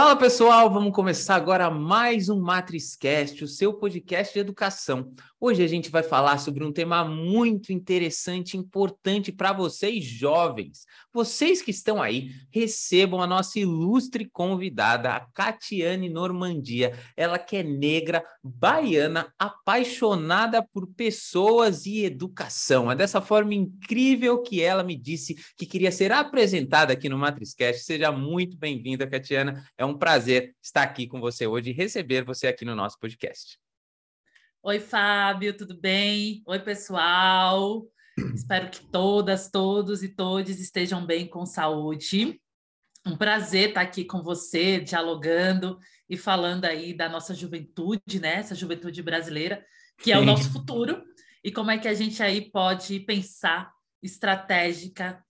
Fala pessoal, vamos começar agora mais um MatrizCast, o seu podcast de educação. Hoje a gente vai falar sobre um tema muito interessante, importante para vocês jovens. Vocês que estão aí, recebam a nossa ilustre convidada, a Catiane Normandia. Ela que é negra, baiana, apaixonada por pessoas e educação. É dessa forma incrível que ela me disse que queria ser apresentada aqui no MatrizCast. Seja muito bem-vinda, Catiana. É um prazer estar aqui com você hoje e receber você aqui no nosso podcast. Oi, Fábio, tudo bem? Oi, pessoal. Espero que todas, todos e todes estejam bem com saúde. Um prazer estar aqui com você, dialogando e falando aí da nossa juventude, né? Essa juventude brasileira, que é o nosso futuro, e como é que a gente aí pode pensar estratégica,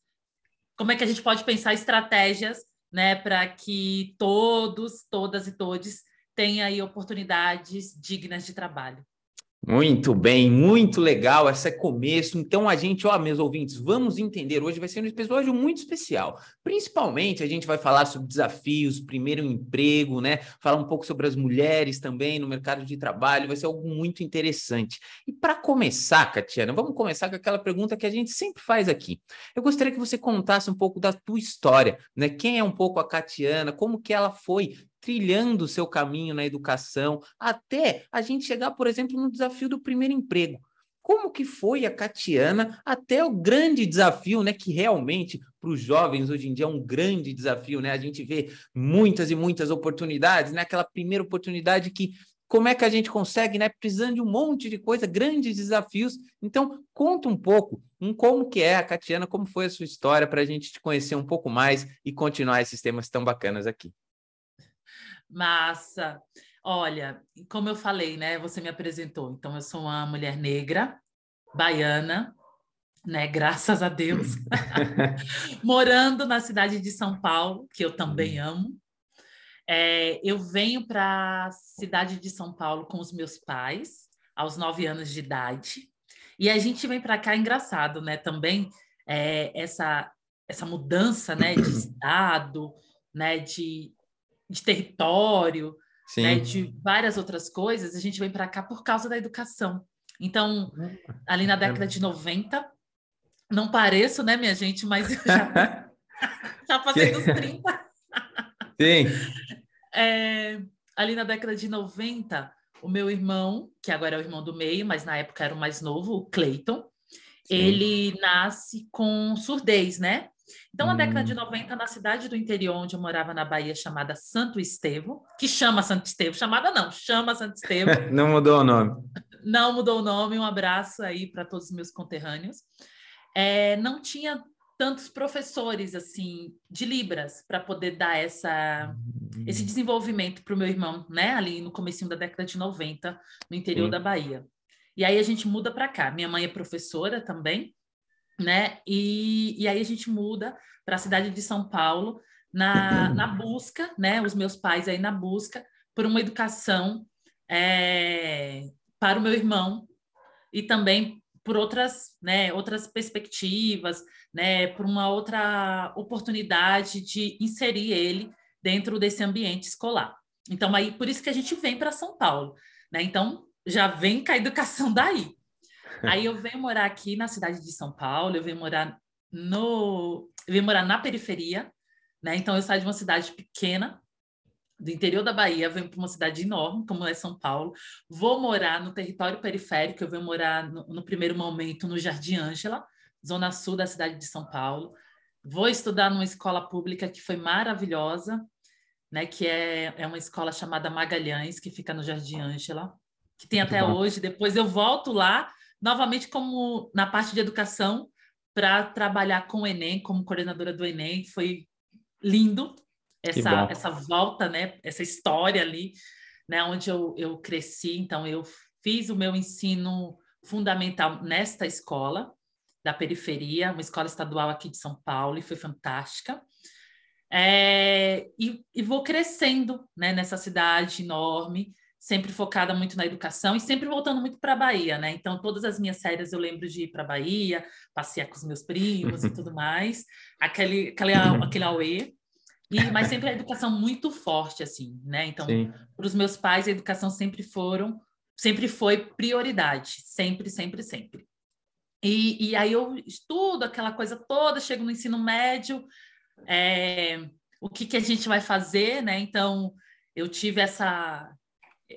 como é que a gente pode pensar estratégias, né, para que todos, todas e todes tenham aí oportunidades dignas de trabalho. Muito bem, muito legal. Esse é começo. Então, a gente, ó, meus ouvintes, vamos entender. Hoje vai ser um episódio muito especial. Principalmente, a gente vai falar sobre desafios, primeiro emprego, né? Falar um pouco sobre as mulheres também no mercado de trabalho. Vai ser algo muito interessante. E para começar, Catiana, vamos começar com aquela pergunta que a gente sempre faz aqui. Eu gostaria que você contasse um pouco da tua história, né? Quem é um pouco a Catiana, como que ela foi trilhando o seu caminho na educação, até a gente chegar, por exemplo, no desafio do primeiro emprego. Como que foi a Catiana até o grande desafio, né? Que realmente para os jovens hoje em dia é um grande desafio, né? A gente vê muitas e muitas oportunidades, né? Aquela primeira oportunidade que como é que a gente consegue, né? Precisando de um monte de coisa, grandes desafios. Então, conta um pouco um como que é a Catiana, como foi a sua história para a gente te conhecer um pouco mais e continuar esses temas tão bacanas aqui. Massa. Olha, como eu falei, né? Você me apresentou. Então, eu sou uma mulher negra, baiana, né? Graças a Deus. Morando na cidade de São Paulo, que eu também hum. amo. É, eu venho para a cidade de São Paulo com os meus pais, aos nove anos de idade. E a gente vem para cá, engraçado, né? Também é, essa, essa mudança né, de estado, né, de, de território, né, de várias outras coisas, a gente vem para cá por causa da educação. Então, ali na década de 90, não pareço, né, minha gente, mas já, já passei dos 30. Sim. É, ali na década de 90, o meu irmão, que agora é o irmão do meio, mas na época era o mais novo, o Clayton, ele nasce com surdez, né? Então, na hum. década de 90, na cidade do interior onde eu morava na Bahia, chamada Santo Estevão, que chama Santo Estevão, chamada não, chama Santo Estevão. não mudou o nome. Não mudou o nome, um abraço aí para todos os meus conterrâneos. É, não tinha tantos professores assim de libras para poder dar essa hum. esse desenvolvimento para o meu irmão, né, ali no comecinho da década de 90, no interior Sim. da Bahia. E aí a gente muda para cá. Minha mãe é professora também, né? E, e aí a gente muda para a cidade de São Paulo na, na busca, né? Os meus pais aí na busca por uma educação é, para o meu irmão e também por outras, né, outras perspectivas, né, por uma outra oportunidade de inserir ele dentro desse ambiente escolar. Então aí por isso que a gente vem para São Paulo, né? Então já vem com a educação daí. Aí eu venho morar aqui na cidade de São Paulo, eu venho morar no, eu venho morar na periferia, né? Então eu saio de uma cidade pequena do interior da Bahia, venho para uma cidade enorme, como é São Paulo. Vou morar no território periférico, eu venho morar no, no primeiro momento no Jardim Ângela, zona sul da cidade de São Paulo. Vou estudar numa escola pública que foi maravilhosa, né? Que é, é uma escola chamada Magalhães, que fica no Jardim Ângela, que tem até hoje. Depois eu volto lá novamente como na parte de educação para trabalhar com o Enem, como coordenadora do Enem, foi lindo essa, essa volta, né? Essa história ali, né? Onde eu, eu cresci. Então, eu fiz o meu ensino fundamental nesta escola da periferia, uma escola estadual aqui de São Paulo, e foi fantástica. É, e, e, vou crescendo né, nessa cidade enorme, sempre focada muito na educação e sempre voltando muito para a Bahia, né? Então, todas as minhas séries eu lembro de ir para a Bahia, passear com os meus primos e tudo mais, aquele, aquele, aquele auê. E, mas sempre a educação muito forte, assim, né? Então, para os meus pais, a educação sempre foram, sempre foi prioridade, sempre, sempre, sempre. E, e aí eu estudo aquela coisa toda, chego no ensino médio, é, o que, que a gente vai fazer, né? Então, eu tive essa,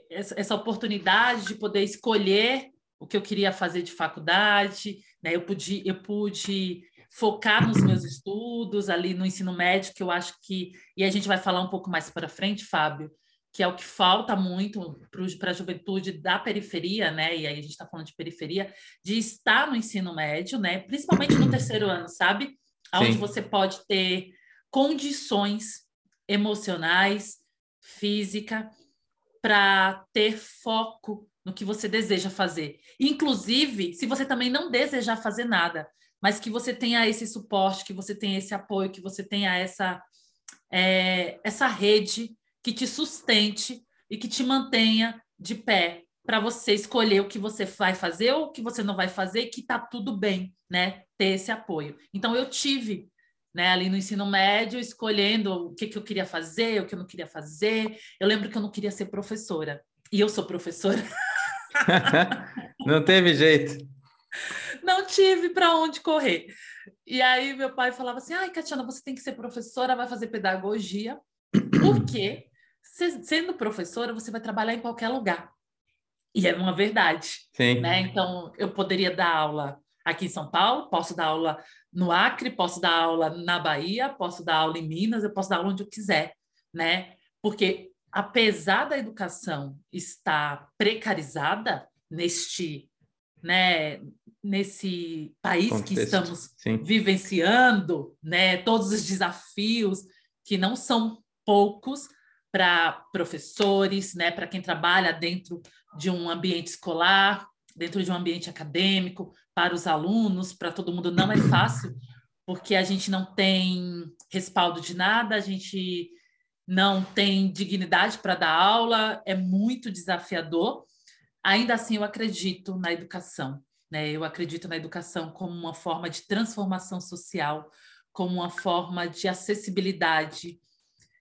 essa, essa oportunidade de poder escolher o que eu queria fazer de faculdade, né? Eu pude, eu pude focar nos meus estudos ali no ensino médio, que eu acho que e a gente vai falar um pouco mais para frente, Fábio, que é o que falta muito para a juventude da periferia, né? E aí a gente está falando de periferia, de estar no ensino médio, né? Principalmente no terceiro ano, sabe? Onde você pode ter condições emocionais, física, para ter foco no que você deseja fazer. Inclusive, se você também não desejar fazer nada, mas que você tenha esse suporte, que você tenha esse apoio, que você tenha essa, é, essa rede que te sustente e que te mantenha de pé para você escolher o que você vai fazer ou o que você não vai fazer, que está tudo bem, né? Ter esse apoio. Então eu tive, né, ali no ensino médio, escolhendo o que, que eu queria fazer, o que eu não queria fazer. Eu lembro que eu não queria ser professora. E eu sou professora. não teve jeito. Não tive para onde correr. E aí meu pai falava assim: "Ai, Catiana, você tem que ser professora, vai fazer pedagogia". Porque sendo professora, você vai trabalhar em qualquer lugar. E é uma verdade. Sim. Né? Então, eu poderia dar aula aqui em São Paulo, posso dar aula no Acre, posso dar aula na Bahia, posso dar aula em Minas, eu posso dar aula onde eu quiser, né? Porque apesar da educação estar precarizada neste, né, nesse país Contexto. que estamos Sim. vivenciando, né, todos os desafios que não são poucos para professores, né, para quem trabalha dentro de um ambiente escolar, dentro de um ambiente acadêmico, para os alunos, para todo mundo não é fácil, porque a gente não tem respaldo de nada, a gente não tem dignidade para dar aula, é muito desafiador. Ainda assim, eu acredito na educação, né? Eu acredito na educação como uma forma de transformação social, como uma forma de acessibilidade,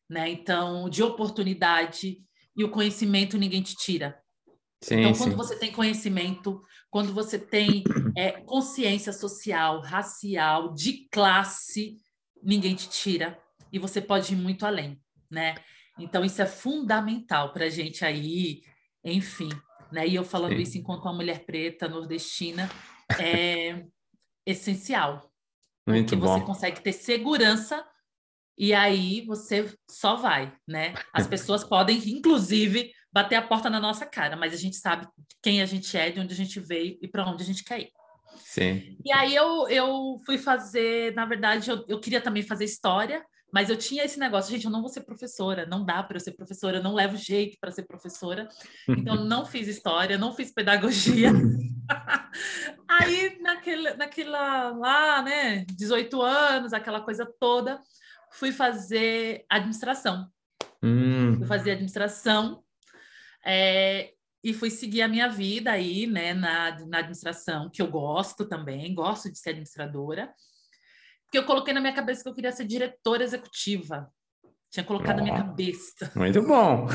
né? Então, de oportunidade e o conhecimento ninguém te tira. Sim, então, quando sim. você tem conhecimento, quando você tem é, consciência social, racial, de classe, ninguém te tira e você pode ir muito além, né? Então, isso é fundamental para a gente aí, enfim, né? E eu falando sim. isso enquanto uma mulher preta, nordestina, é essencial. Muito porque bom. você consegue ter segurança e aí você só vai, né? As pessoas podem, inclusive, bater a porta na nossa cara, mas a gente sabe quem a gente é, de onde a gente veio e para onde a gente quer ir. Sim. E aí eu, eu fui fazer, na verdade, eu, eu queria também fazer história, mas eu tinha esse negócio, gente, eu não vou ser professora, não dá para eu ser professora, eu não levo jeito para ser professora. Então não fiz história, não fiz pedagogia. Aí naquele, naquela lá, né, 18 anos, aquela coisa toda, fui fazer administração. Hum. Fui fazer administração é, e fui seguir a minha vida aí, né, na, na administração, que eu gosto também, gosto de ser administradora. Porque eu coloquei na minha cabeça que eu queria ser diretora executiva. Tinha colocado oh, na minha cabeça. Muito bom.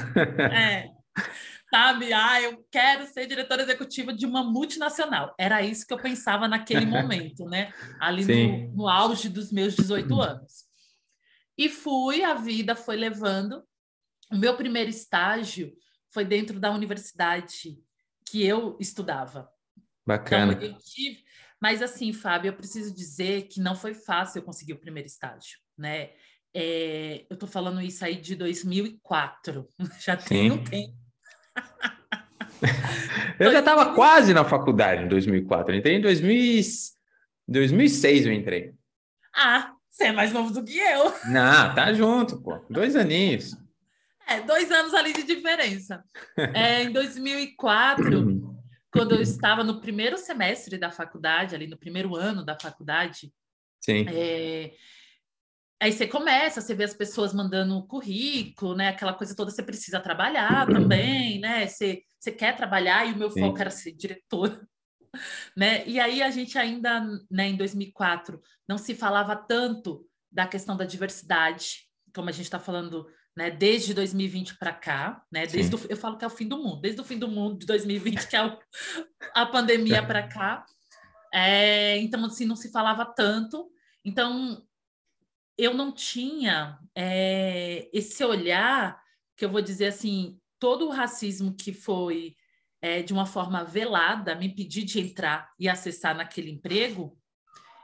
é. Sabe? Ah, eu quero ser diretora executiva de uma multinacional. Era isso que eu pensava naquele momento, né? Ali no, no auge dos meus 18 anos. E fui, a vida foi levando. O meu primeiro estágio foi dentro da universidade que eu estudava. Bacana. Então, eu tive... Mas assim, Fábio, eu preciso dizer que não foi fácil eu conseguir o primeiro estágio, né? É... eu estou falando isso aí de 2004, já tem um tempo. eu já estava quase na faculdade em 2004, eu entrei em 2000... 2006 eu entrei. Ah, você é mais novo do que eu. Não, tá junto, pô. Dois aninhos. É, dois anos ali de diferença. É, em 2004, quando eu estava no primeiro semestre da faculdade, ali no primeiro ano da faculdade, Sim. É, aí você começa, você vê as pessoas mandando currículo, né? Aquela coisa toda, você precisa trabalhar também, né? Você, você quer trabalhar, e o meu Sim. foco era ser diretora né? E aí a gente ainda, né, em 2004, não se falava tanto da questão da diversidade. como a gente está falando, né, desde 2020 para cá, né, desde o, eu falo que é o fim do mundo, desde o fim do mundo de 2020, que é o, a pandemia para cá. É, então, assim, não se falava tanto. Então, eu não tinha é, esse olhar que eu vou dizer assim, todo o racismo que foi é, de uma forma velada me impedir de entrar e acessar naquele emprego,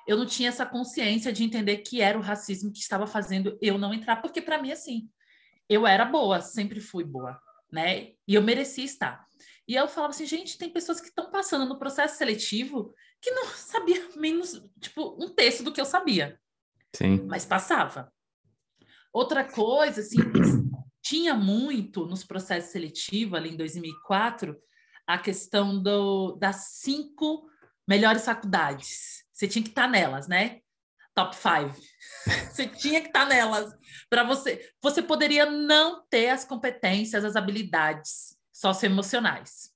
eu não tinha essa consciência de entender que era o racismo que estava fazendo eu não entrar, porque para mim assim, eu era boa, sempre fui boa, né? E eu merecia estar. E eu falava assim, gente, tem pessoas que estão passando no processo seletivo que não sabia menos, tipo, um terço do que eu sabia. Sim. Mas passava. Outra coisa, assim, tinha muito nos processos seletivos, ali em 2004, a questão do, das cinco melhores faculdades. Você tinha que estar nelas, né? Top five. Você tinha que estar nelas. Para você. Você poderia não ter as competências, as habilidades socioemocionais.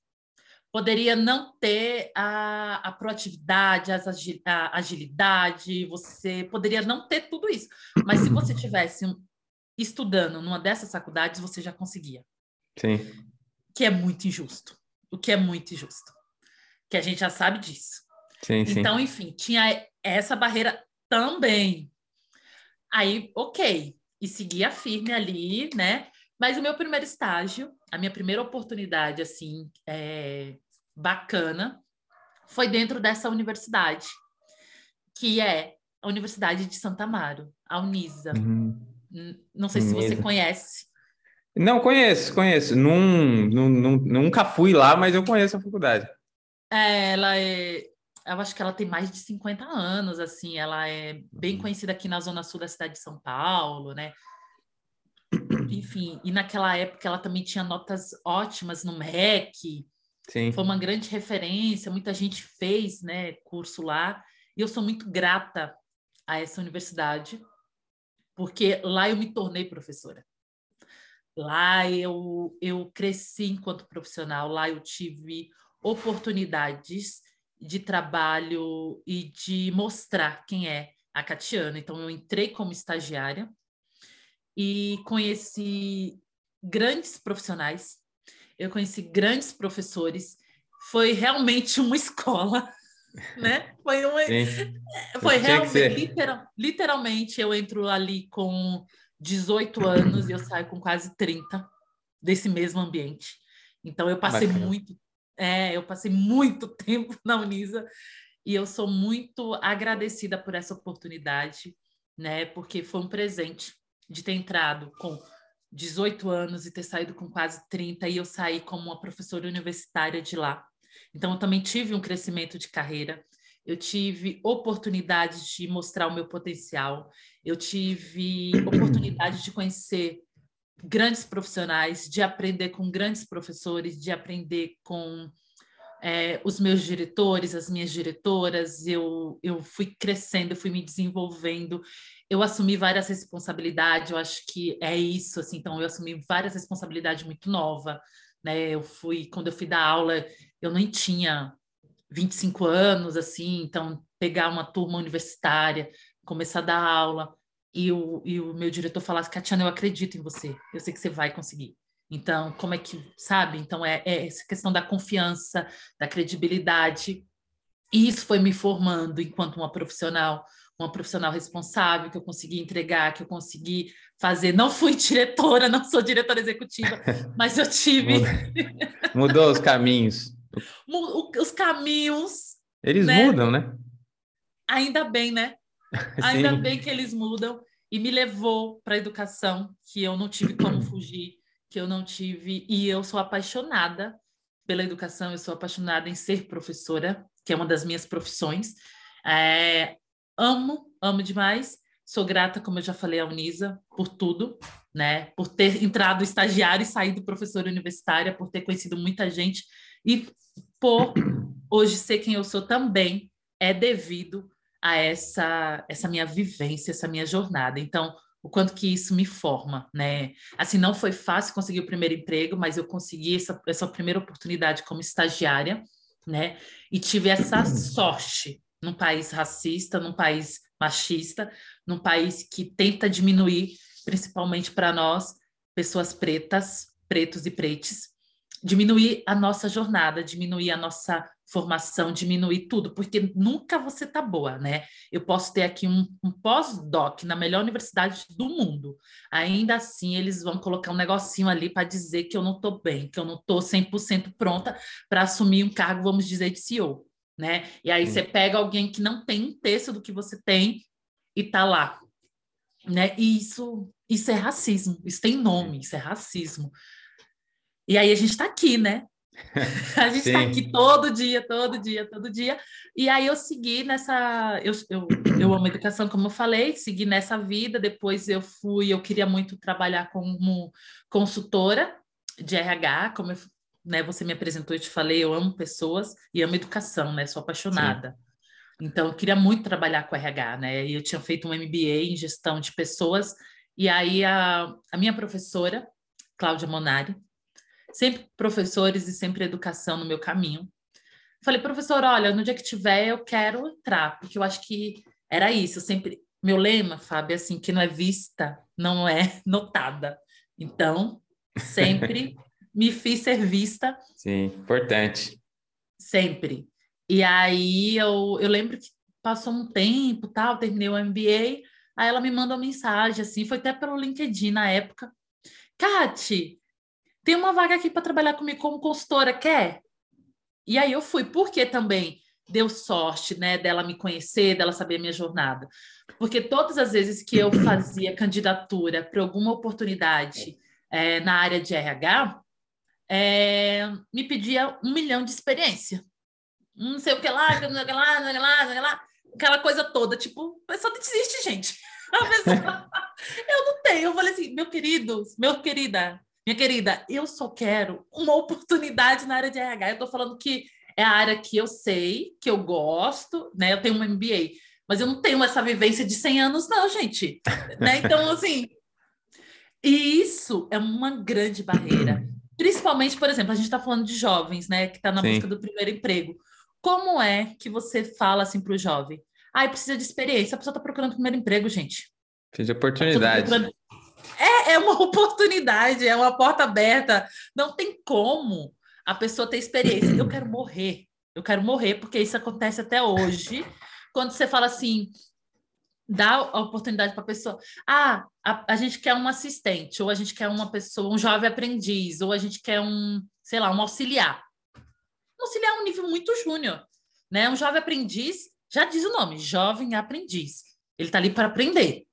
Poderia não ter a, a proatividade, a agilidade, você poderia não ter tudo isso. Mas se você tivesse um, estudando numa dessas faculdades, você já conseguia. Sim. Que é muito injusto. O que é muito injusto. Que a gente já sabe disso. Sim, sim. Então, enfim, tinha essa barreira também. Aí, ok. E seguia firme ali, né? Mas o meu primeiro estágio, a minha primeira oportunidade, assim, é, bacana, foi dentro dessa universidade, que é a Universidade de Santa Amaro, a Unisa. Uhum. Não sei se você conhece. Não, conheço, conheço. Num, num, num, nunca fui lá, mas eu conheço a faculdade. É, ela é. Eu acho que ela tem mais de 50 anos, assim. Ela é bem uhum. conhecida aqui na zona sul da cidade de São Paulo, né? Enfim, e naquela época ela também tinha notas ótimas no MEC. Sim. Foi uma grande referência, muita gente fez, né, curso lá. E eu sou muito grata a essa universidade porque lá eu me tornei professora. Lá eu, eu cresci enquanto profissional, lá eu tive oportunidades de trabalho e de mostrar quem é a Catiana. Então, eu entrei como estagiária e conheci grandes profissionais, eu conheci grandes professores. Foi realmente uma escola né? Foi uma, foi realmente, literal, literalmente, eu entro ali com 18 anos e eu saio com quase 30 desse mesmo ambiente. Então eu passei Bacana. muito, é, eu passei muito tempo na Unisa e eu sou muito agradecida por essa oportunidade, né? Porque foi um presente de ter entrado com 18 anos e ter saído com quase 30 e eu saí como uma professora universitária de lá. Então, eu também tive um crescimento de carreira, eu tive oportunidades de mostrar o meu potencial, eu tive oportunidade de conhecer grandes profissionais, de aprender com grandes professores, de aprender com é, os meus diretores, as minhas diretoras, eu, eu fui crescendo, fui me desenvolvendo, eu assumi várias responsabilidades, eu acho que é isso, assim, então eu assumi várias responsabilidades muito nova, né, eu fui, quando eu fui dar aula, eu nem tinha 25 anos, assim, então pegar uma turma universitária, começar a dar aula, e o, e o meu diretor falasse, Catiana, eu acredito em você, eu sei que você vai conseguir. Então, como é que, sabe? Então, é, é essa questão da confiança, da credibilidade, e isso foi me formando enquanto uma profissional, uma profissional responsável, que eu consegui entregar, que eu consegui fazer. Não fui diretora, não sou diretora executiva, mas eu tive. Mudou os caminhos os caminhos. Eles né? mudam, né? Ainda bem, né? Ainda bem que eles mudam e me levou para a educação, que eu não tive como fugir, que eu não tive. E eu sou apaixonada pela educação, eu sou apaixonada em ser professora, que é uma das minhas profissões. É, amo, amo demais. Sou grata, como eu já falei, à Unisa por tudo, né? Por ter entrado estagiário e saído professora universitária, por ter conhecido muita gente e por hoje ser quem eu sou também é devido a essa essa minha vivência, essa minha jornada. Então, o quanto que isso me forma, né? Assim, não foi fácil conseguir o primeiro emprego, mas eu consegui essa, essa primeira oportunidade como estagiária, né? E tive essa sorte num país racista, num país machista, num país que tenta diminuir principalmente para nós, pessoas pretas, pretos e pretes, diminuir a nossa jornada, diminuir a nossa formação, diminuir tudo, porque nunca você tá boa, né? Eu posso ter aqui um, um pós-doc na melhor universidade do mundo. Ainda assim, eles vão colocar um negocinho ali para dizer que eu não tô bem, que eu não tô 100% pronta para assumir um cargo, vamos dizer, de CEO, né? E aí Sim. você pega alguém que não tem um terço do que você tem e tá lá, né? E isso, isso é racismo, isso tem nome, isso é racismo. E aí a gente está aqui, né? A gente está aqui todo dia, todo dia, todo dia. E aí eu segui nessa. Eu, eu, eu amo educação, como eu falei, segui nessa vida. Depois eu fui, eu queria muito trabalhar como consultora de RH, como eu, né, você me apresentou e te falei, eu amo pessoas e amo educação, né? Sou apaixonada. Sim. Então, eu queria muito trabalhar com RH, né? E eu tinha feito um MBA em gestão de pessoas. E aí a, a minha professora, Cláudia Monari, sempre professores e sempre educação no meu caminho. Falei, professor, olha, no dia que tiver, eu quero entrar, porque eu acho que era isso. Eu sempre, meu lema, Fábio, é assim, que não é vista, não é notada. Então, sempre me fiz ser vista. Sim, importante. Sempre. E aí eu, eu lembro que passou um tempo, tal, terminei o MBA, aí ela me mandou uma mensagem, assim, foi até pelo LinkedIn na época. Kati, tem uma vaga aqui para trabalhar comigo como consultora, quer? E aí eu fui, porque também deu sorte, né, dela me conhecer, dela saber a minha jornada. Porque todas as vezes que eu fazia candidatura para alguma oportunidade é, na área de RH, é, me pedia um milhão de experiência. Não sei o que lá, não sei o que lá, não sei o que lá, não sei o que lá. Aquela coisa toda, tipo, a pessoa desiste, gente. A pessoa, eu não tenho. Eu falei assim, meu querido, meu querida, minha querida, eu só quero uma oportunidade na área de RH. Eu estou falando que é a área que eu sei, que eu gosto, né? Eu tenho um MBA, mas eu não tenho essa vivência de 100 anos, não, gente. né? Então, assim, e isso é uma grande barreira. Principalmente, por exemplo, a gente está falando de jovens, né? Que está na Sim. busca do primeiro emprego. Como é que você fala assim para o jovem? Ah, precisa de experiência. A pessoa está procurando primeiro emprego, gente. Precisa de oportunidade. Tá é, é uma oportunidade, é uma porta aberta. Não tem como a pessoa ter experiência. Eu quero morrer. Eu quero morrer, porque isso acontece até hoje. Quando você fala assim, dá a oportunidade para a pessoa. Ah, a, a, gente quer um assistente, ou a gente quer uma pessoa, um jovem aprendiz, ou a gente quer um, sei lá, um auxiliar. Um auxiliar é um nível muito júnior, né? Um jovem aprendiz, já diz o nome, jovem aprendiz. Ele está ali para aprender.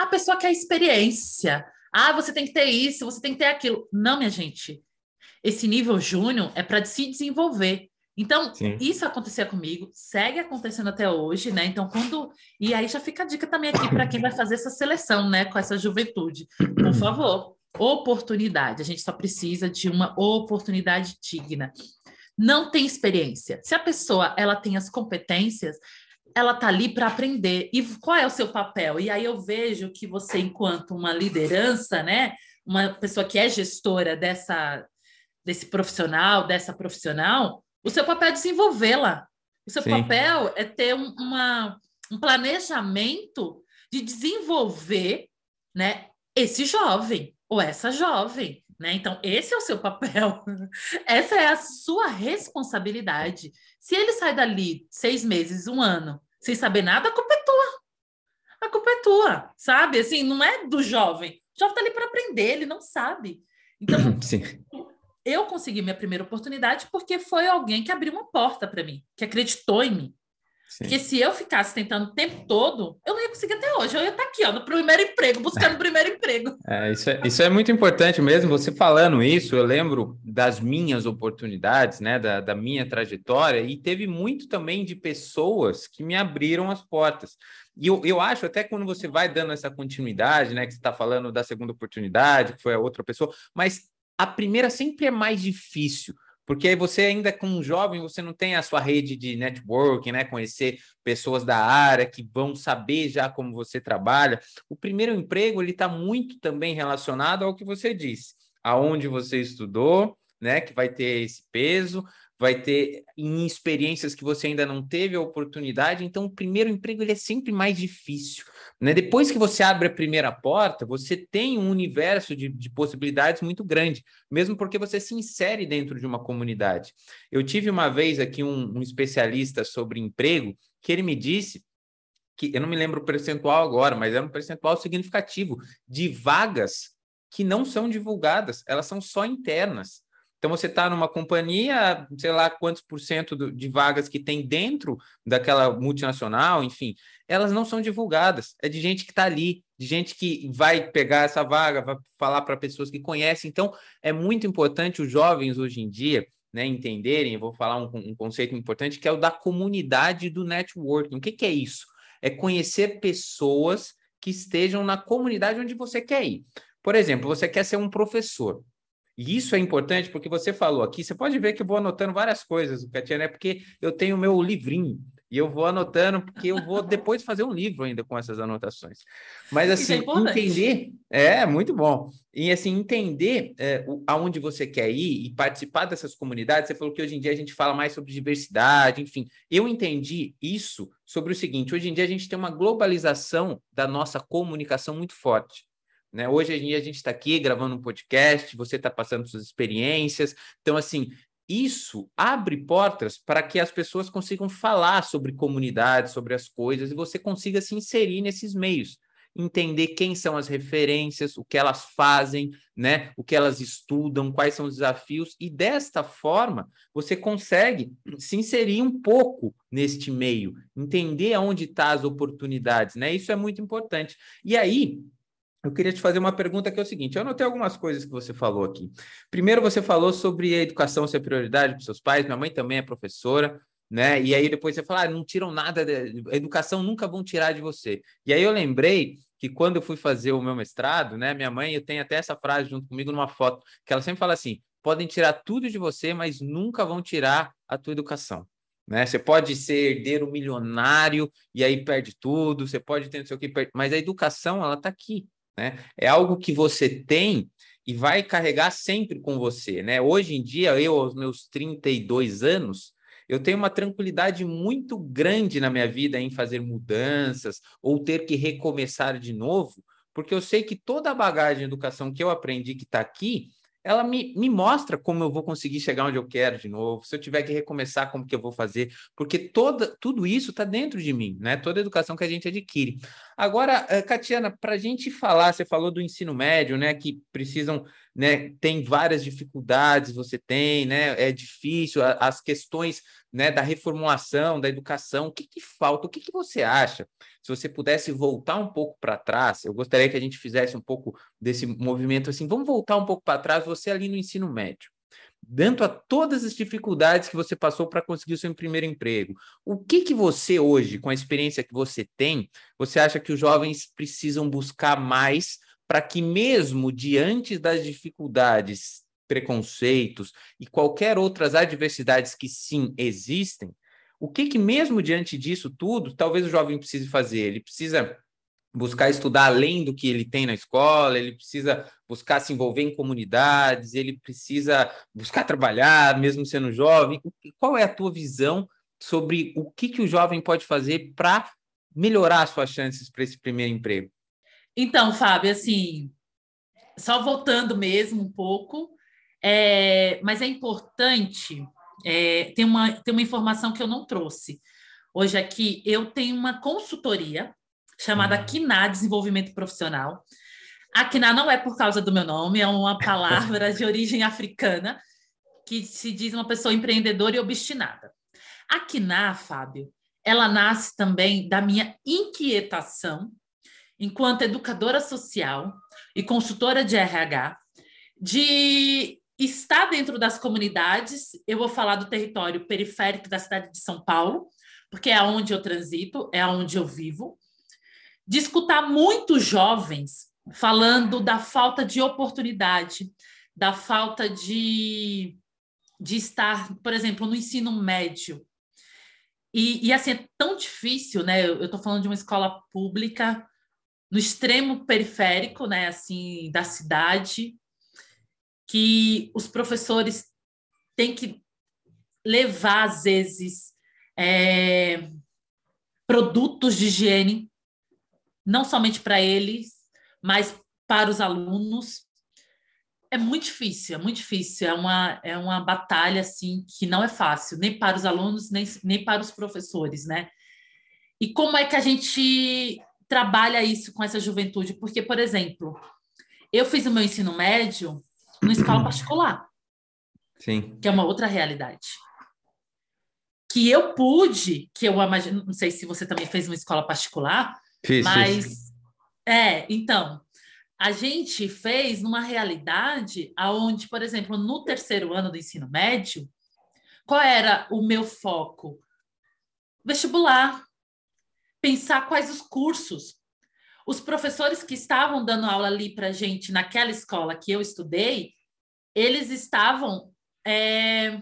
A pessoa quer experiência. Ah, você tem que ter isso, você tem que ter aquilo. Não, minha gente. Esse nível júnior é para se desenvolver. Então, Sim. isso acontecia comigo, segue acontecendo até hoje, né? Então, quando. E aí já fica a dica também aqui para quem vai fazer essa seleção, né, com essa juventude. Por favor, oportunidade. A gente só precisa de uma oportunidade digna. Não tem experiência. Se a pessoa ela tem as competências, ela tá ali para aprender. E qual é o seu papel? E aí eu vejo que você, enquanto uma liderança, né, uma pessoa que é gestora dessa desse profissional, dessa profissional, o seu papel é desenvolvê-la. O seu Sim. papel é ter um, uma, um planejamento de desenvolver, né, esse jovem ou essa jovem. Né? Então, esse é o seu papel, essa é a sua responsabilidade. Se ele sai dali seis meses, um ano, sem saber nada, a culpa é tua. A culpa é tua, sabe? Assim, não é do jovem. O jovem está ali para aprender, ele não sabe. Então, Sim. eu consegui minha primeira oportunidade porque foi alguém que abriu uma porta para mim, que acreditou em mim. Sim. Porque se eu ficasse tentando o tempo todo, eu não ia conseguir até hoje. Eu ia estar tá aqui, ó, no primeiro emprego, buscando o primeiro emprego. É, isso, é, isso é muito importante mesmo. Você falando isso, eu lembro das minhas oportunidades, né, da, da minha trajetória, e teve muito também de pessoas que me abriram as portas. E eu, eu acho, até quando você vai dando essa continuidade, né, que você está falando da segunda oportunidade, que foi a outra pessoa, mas a primeira sempre é mais difícil porque aí você ainda como jovem, você não tem a sua rede de networking, né? Conhecer pessoas da área que vão saber já como você trabalha. O primeiro emprego, ele está muito também relacionado ao que você disse. Aonde você estudou, né? Que vai ter esse peso. Vai ter em experiências que você ainda não teve a oportunidade. Então, o primeiro emprego ele é sempre mais difícil. Né? Depois que você abre a primeira porta, você tem um universo de, de possibilidades muito grande, mesmo porque você se insere dentro de uma comunidade. Eu tive uma vez aqui um, um especialista sobre emprego que ele me disse que eu não me lembro o percentual agora, mas era um percentual significativo de vagas que não são divulgadas, elas são só internas. Então, você está numa companhia, sei lá quantos por cento de vagas que tem dentro daquela multinacional, enfim, elas não são divulgadas. É de gente que está ali, de gente que vai pegar essa vaga, vai falar para pessoas que conhecem. Então, é muito importante os jovens hoje em dia né, entenderem, vou falar um, um, conceito importante, que é o da comunidade do networking. O que, que é isso? É conhecer pessoas que estejam na comunidade onde você quer ir. Por exemplo, você quer ser um professor. E isso é importante porque você falou aqui, você pode ver que eu vou anotando várias coisas, Catiana, é porque eu tenho o meu livrinho e eu vou anotando, porque eu vou depois fazer um livro ainda com essas anotações. Mas é assim, é entender é muito bom. E assim, entender é, aonde você quer ir e participar dessas comunidades, você falou que hoje em dia a gente fala mais sobre diversidade, enfim. Eu entendi isso sobre o seguinte: hoje em dia a gente tem uma globalização da nossa comunicação muito forte. Né? Hoje em dia a gente está aqui gravando um podcast, você está passando suas experiências. Então, assim, isso abre portas para que as pessoas consigam falar sobre comunidade, sobre as coisas, e você consiga se inserir nesses meios. Entender quem são as referências, o que elas fazem, né? o que elas estudam, quais são os desafios, e desta forma você consegue se inserir um pouco neste meio, entender aonde estão tá as oportunidades, né? Isso é muito importante. E aí, eu queria te fazer uma pergunta que é o seguinte: eu anotei algumas coisas que você falou aqui. Primeiro, você falou sobre a educação ser prioridade para seus pais. Minha mãe também é professora, né? E aí depois você fala, ah, não tiram nada, de... a educação nunca vão tirar de você. E aí eu lembrei que quando eu fui fazer o meu mestrado, né? Minha mãe, eu tenho até essa frase junto comigo numa foto, que ela sempre fala assim: podem tirar tudo de você, mas nunca vão tirar a tua educação. Né? Você pode ser herdeiro milionário e aí perde tudo, você pode ter não sei o que, mas a educação, ela está aqui. Né? É algo que você tem e vai carregar sempre com você. Né? Hoje em dia, eu, aos meus 32 anos, eu tenho uma tranquilidade muito grande na minha vida em fazer mudanças ou ter que recomeçar de novo, porque eu sei que toda a bagagem de educação que eu aprendi que está aqui, ela me, me mostra como eu vou conseguir chegar onde eu quero de novo, se eu tiver que recomeçar, como que eu vou fazer, porque toda, tudo isso está dentro de mim, né? Toda a educação que a gente adquire. Agora, eh, Catiana, para a gente falar, você falou do ensino médio, né? Que precisam, né? Tem várias dificuldades, você tem, né? É difícil, as questões né, da reformulação, da educação, o que, que falta? O que, que você acha? Se você pudesse voltar um pouco para trás, eu gostaria que a gente fizesse um pouco desse movimento assim, vamos voltar um pouco para trás, você ali no ensino médio. Dentro a todas as dificuldades que você passou para conseguir o seu primeiro emprego, o que que você hoje, com a experiência que você tem, você acha que os jovens precisam buscar mais para que mesmo diante das dificuldades preconceitos e qualquer outras adversidades que sim existem, o que que mesmo diante disso tudo, talvez o jovem precise fazer? Ele precisa buscar estudar além do que ele tem na escola, ele precisa buscar se envolver em comunidades, ele precisa buscar trabalhar, mesmo sendo jovem. Qual é a tua visão sobre o que, que o jovem pode fazer para melhorar as suas chances para esse primeiro emprego? Então, Fábio, assim, só voltando mesmo um pouco, é, mas é importante, é, tem, uma, tem uma informação que eu não trouxe. Hoje aqui, eu tenho uma consultoria chamada uhum. KINA Desenvolvimento Profissional. A KINA não é por causa do meu nome, é uma palavra de origem africana que se diz uma pessoa empreendedora e obstinada. A KINA, Fábio, ela nasce também da minha inquietação enquanto educadora social e consultora de RH de está dentro das comunidades. Eu vou falar do território periférico da cidade de São Paulo, porque é onde eu transito, é onde eu vivo. De escutar muitos jovens falando da falta de oportunidade, da falta de, de estar, por exemplo, no ensino médio. E, e assim, é tão difícil, né? Eu estou falando de uma escola pública no extremo periférico, né, assim, da cidade, que os professores têm que levar, às vezes, é, produtos de higiene, não somente para eles, mas para os alunos. É muito difícil, é muito difícil. É uma, é uma batalha assim que não é fácil, nem para os alunos, nem, nem para os professores, né? E como é que a gente trabalha isso com essa juventude? Porque, por exemplo, eu fiz o meu ensino médio numa escola particular. Sim. Que é uma outra realidade. Que eu pude, que eu imagino, não sei se você também fez uma escola particular, fiz, mas fiz. é, então, a gente fez numa realidade aonde, por exemplo, no terceiro ano do ensino médio, qual era o meu foco? Vestibular. Pensar quais os cursos. Os professores que estavam dando aula ali para gente naquela escola que eu estudei, eles estavam é...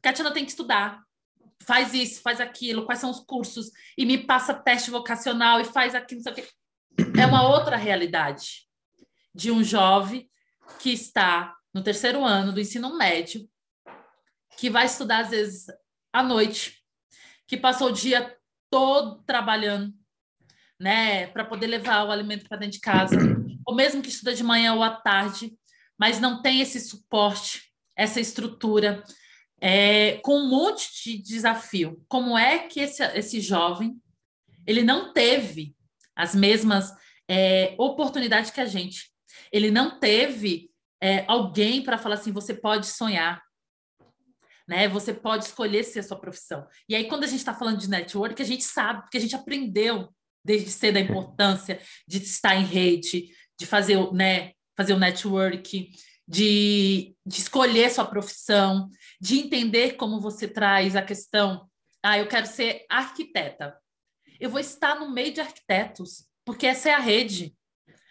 Katina tem que estudar. Faz isso, faz aquilo, quais são os cursos, e me passa teste vocacional e faz aquilo, não sei o quê. É uma outra realidade de um jovem que está no terceiro ano do ensino médio, que vai estudar às vezes à noite, que passou o dia todo trabalhando, né, para poder levar o alimento para dentro de casa, ou mesmo que estuda de manhã ou à tarde, mas não tem esse suporte essa estrutura, é, com um monte de desafio. Como é que esse, esse jovem ele não teve as mesmas é, oportunidades que a gente? Ele não teve é, alguém para falar assim: você pode sonhar. Né? Você pode escolher ser a sua profissão. E aí, quando a gente está falando de network, a gente sabe, porque a gente aprendeu desde cedo a importância de estar em rede, de fazer, né, fazer o network, de, de escolher sua profissão, de entender como você traz a questão. Ah, eu quero ser arquiteta. Eu vou estar no meio de arquitetos, porque essa é a rede.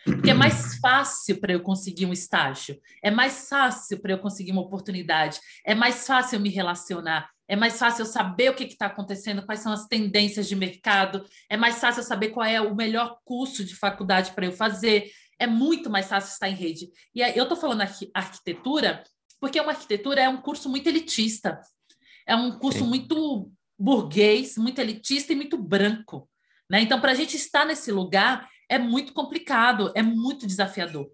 Porque é mais fácil para eu conseguir um estágio, é mais fácil para eu conseguir uma oportunidade, é mais fácil eu me relacionar, é mais fácil eu saber o que está acontecendo, quais são as tendências de mercado, é mais fácil eu saber qual é o melhor curso de faculdade para eu fazer, é muito mais fácil estar em rede. E eu estou falando aqui arquitetura, porque uma arquitetura é um curso muito elitista. É um curso Sim. muito burguês, muito elitista e muito branco. Né? Então, para a gente estar nesse lugar é muito complicado, é muito desafiador.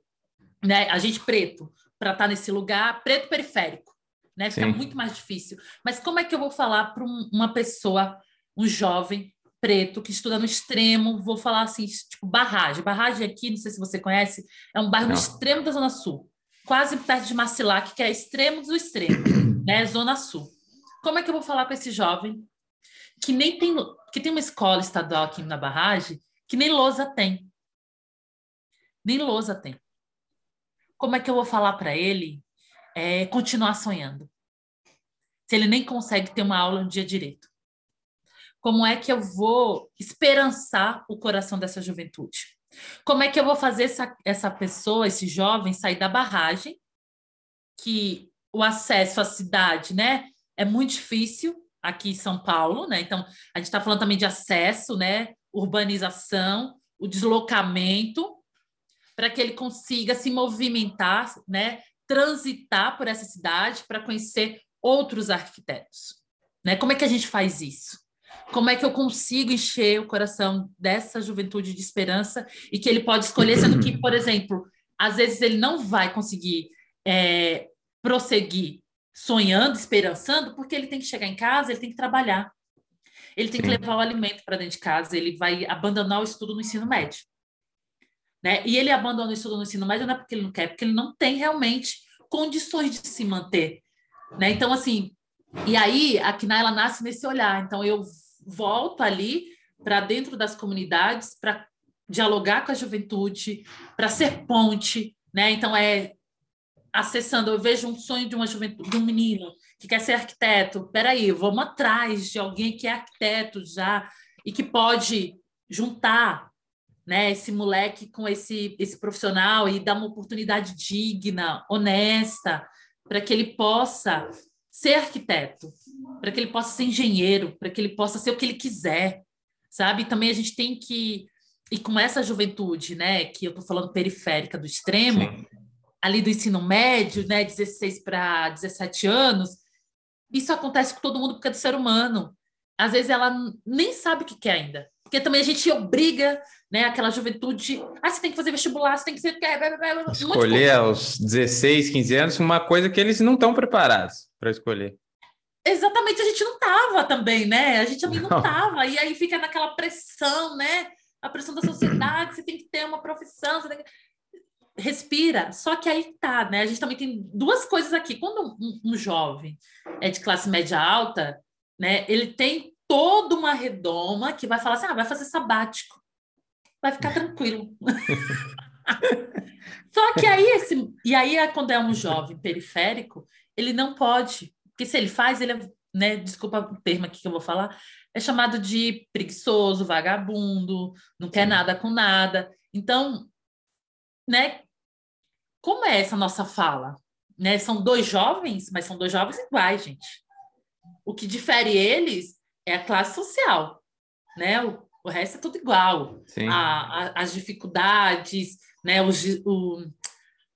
Né? A gente preto, para estar nesse lugar, preto periférico, né? Fica Sim. muito mais difícil. Mas como é que eu vou falar para um, uma pessoa, um jovem, preto que estuda no extremo, vou falar assim, tipo Barragem. Barragem aqui, não sei se você conhece, é um bairro não. no extremo da Zona Sul, quase perto de Marcilac, que é extremo do extremo, né? Zona Sul. Como é que eu vou falar com esse jovem que nem tem que tem uma escola estadual aqui na Barragem que nem lousa tem? Nem lousa tem. Como é que eu vou falar para ele é, continuar sonhando? Se ele nem consegue ter uma aula um dia direito. Como é que eu vou esperançar o coração dessa juventude? Como é que eu vou fazer essa, essa pessoa, esse jovem, sair da barragem, que o acesso à cidade, né, é muito difícil aqui em São Paulo, né? Então, a gente está falando também de acesso, né, urbanização, o deslocamento, para que ele consiga se movimentar, né, transitar por essa cidade para conhecer outros arquitetos. Né? Como é que a gente faz isso? Como é que eu consigo encher o coração dessa juventude de esperança e que ele pode escolher, sendo que, por exemplo, às vezes ele não vai conseguir é, prosseguir sonhando, esperançando, porque ele tem que chegar em casa, ele tem que trabalhar. Ele tem Sim. que levar o alimento para dentro de casa, ele vai abandonar o estudo no ensino médio. Né? E ele abandona o estudo no ensino médio não é porque ele não quer, é porque ele não tem realmente condições de se manter. Né? Então, assim, e aí a KNA, ela nasce nesse olhar. Então, eu volto ali para dentro das comunidades para dialogar com a juventude, para ser ponte, né? Então é acessando, eu vejo um sonho de uma juventude, de um menino que quer ser arquiteto. Peraí, vamos atrás de alguém que é arquiteto já e que pode juntar né, esse moleque com esse, esse profissional e dar uma oportunidade digna, honesta, para que ele possa ser arquiteto, para que ele possa ser engenheiro, para que ele possa ser o que ele quiser, sabe? também a gente tem que e com essa juventude, né, que eu estou falando periférica do extremo, Sim. ali do ensino médio, né, 16 para 17 anos, isso acontece com todo mundo porque é do ser humano. Às vezes ela nem sabe o que quer ainda. Porque também a gente obriga, né, aquela juventude, ah, você tem que fazer vestibular, você tem que ser... Escolher aos 16, 15 anos uma coisa que eles não estão preparados para escolher. Exatamente, a gente não tava também, né? A gente também não, não tava. E aí fica naquela pressão, né? A pressão da sociedade, você tem que ter uma profissão, você tem que respira. Só que aí tá, né? A gente também tem duas coisas aqui. Quando um, um, jovem é de classe média alta, né? Ele tem toda uma redoma que vai falar assim: ah, vai fazer sabático, vai ficar tranquilo. Só que aí esse e aí é quando é um jovem periférico, ele não pode, porque se ele faz, ele é, né? Desculpa o termo aqui que eu vou falar, é chamado de preguiçoso, vagabundo, não quer nada com nada. Então, né? Como é essa nossa fala? Né? São dois jovens, mas são dois jovens iguais, gente. O que difere eles é a classe social, né? O, o resto é tudo igual. A, a, as dificuldades, né? Os, o,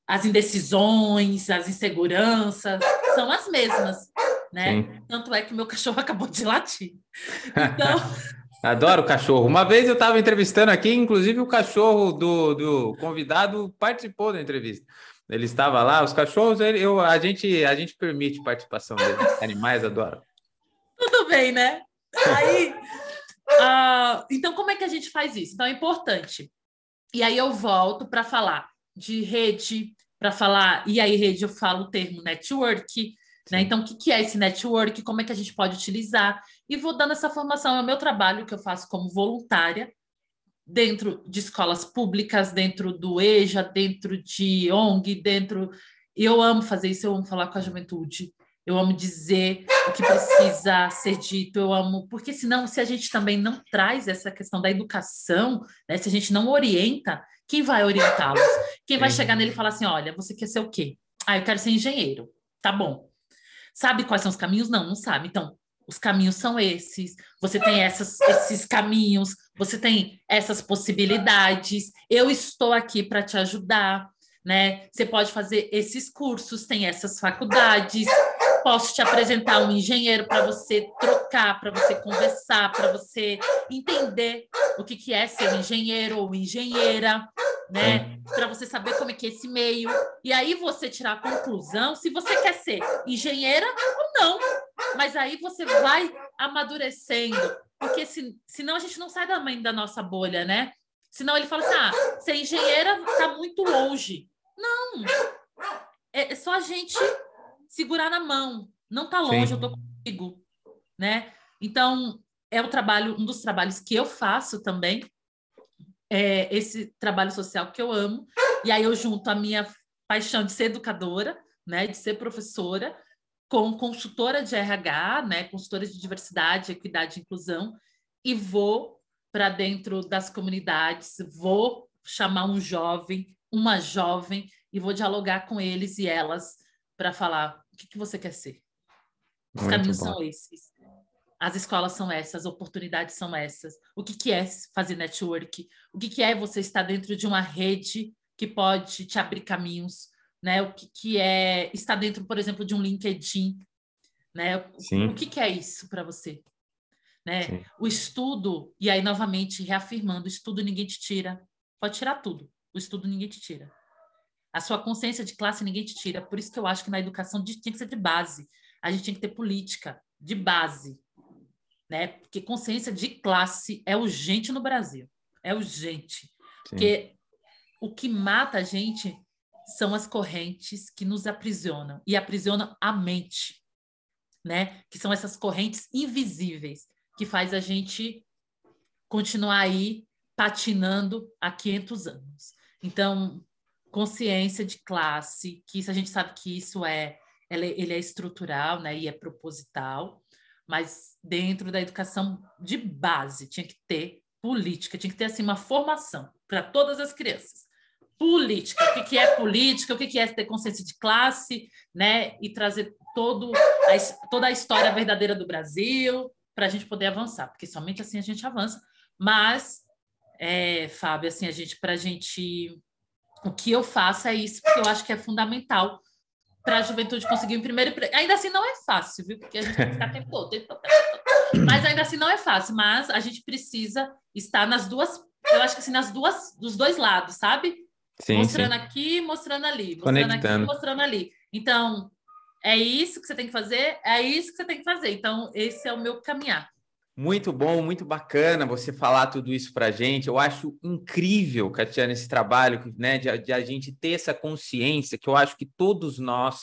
as indecisões, as inseguranças são as mesmas, né? Sim. Tanto é que meu cachorro acabou de latir. Então Adoro cachorro. Uma vez eu estava entrevistando aqui, inclusive o cachorro do, do convidado participou da entrevista. Ele estava lá, os cachorros, ele, eu, a, gente, a gente permite participação deles. Animais adoram. Tudo bem, né? Aí, uh, então, como é que a gente faz isso? Então, é importante. E aí eu volto para falar de rede, para falar, e aí rede eu falo o termo network, né? Então, o que, que é esse network? Como é que a gente pode utilizar? E vou dando essa formação. É o meu trabalho que eu faço como voluntária dentro de escolas públicas, dentro do EJA, dentro de ONG, dentro. Eu amo fazer isso, eu amo falar com a juventude. Eu amo dizer o que precisa ser dito, eu amo, porque senão, se a gente também não traz essa questão da educação, né, se a gente não orienta, quem vai orientá-los? Quem vai chegar nele e falar assim: olha, você quer ser o quê? Ah, eu quero ser engenheiro. Tá bom. Sabe quais são os caminhos? Não, não sabe. Então, os caminhos são esses. Você tem essas, esses caminhos, você tem essas possibilidades. Eu estou aqui para te ajudar, né? Você pode fazer esses cursos, tem essas faculdades. Posso te apresentar um engenheiro para você trocar, para você conversar, para você entender o que, que é ser engenheiro ou engenheira né? Para você saber como é que é esse meio. E aí você tirar a conclusão se você quer ser engenheira ou não. Mas aí você vai amadurecendo, porque se, senão a gente não sai da mãe da nossa bolha, né? Senão ele fala assim: ah, ser engenheira está muito longe. Não. É, é, só a gente segurar na mão. Não está longe, Sim. eu estou comigo, né? Então, é o trabalho, um dos trabalhos que eu faço também, é, esse trabalho social que eu amo. E aí eu junto a minha paixão de ser educadora, né, de ser professora, com consultora de RH, né, consultora de diversidade, equidade e inclusão, e vou para dentro das comunidades, vou chamar um jovem, uma jovem, e vou dialogar com eles e elas para falar o que, que você quer ser. Os caminhos são esses. As escolas são essas, as oportunidades são essas. O que, que é fazer network? O que, que é você estar dentro de uma rede que pode te abrir caminhos? Né? O que, que é estar dentro, por exemplo, de um LinkedIn? Né? Sim. O que, que é isso para você? Né? O estudo, e aí novamente reafirmando, o estudo ninguém te tira. Pode tirar tudo. O estudo ninguém te tira. A sua consciência de classe ninguém te tira. Por isso que eu acho que na educação tinha que ser de base. A gente tem que ter política de base né? Porque consciência de classe é urgente no Brasil. É urgente. Sim. Porque o que mata a gente são as correntes que nos aprisionam e aprisionam a mente, né? Que são essas correntes invisíveis que faz a gente continuar aí patinando há 500 anos. Então, consciência de classe, que isso a gente sabe que isso é ele é estrutural, né, e é proposital, mas dentro da educação de base tinha que ter política, tinha que ter assim uma formação para todas as crianças. Política, o que, que é política, o que, que é ter consciência de classe, né? E trazer todo a, toda a história verdadeira do Brasil para a gente poder avançar, porque somente assim a gente avança. Mas, é, Fábio, assim, a gente, para a gente. O que eu faço é isso, porque eu acho que é fundamental para a juventude conseguir um primeiro emprego. Ainda assim não é fácil, viu? Porque a gente tem que ficar tempo todo, tempo todo, tempo todo. Mas ainda assim não é fácil, mas a gente precisa estar nas duas, eu acho que assim, nas duas, dos dois lados, sabe? Sim, mostrando sim. aqui, mostrando ali, mostrando Conectando. aqui, mostrando ali. Então, é isso que você tem que fazer, é isso que você tem que fazer. Então, esse é o meu caminhar. Muito bom, muito bacana você falar tudo isso para a gente. Eu acho incrível, Catiana, esse trabalho, né, de, de, a gente ter essa consciência que eu acho que todos nós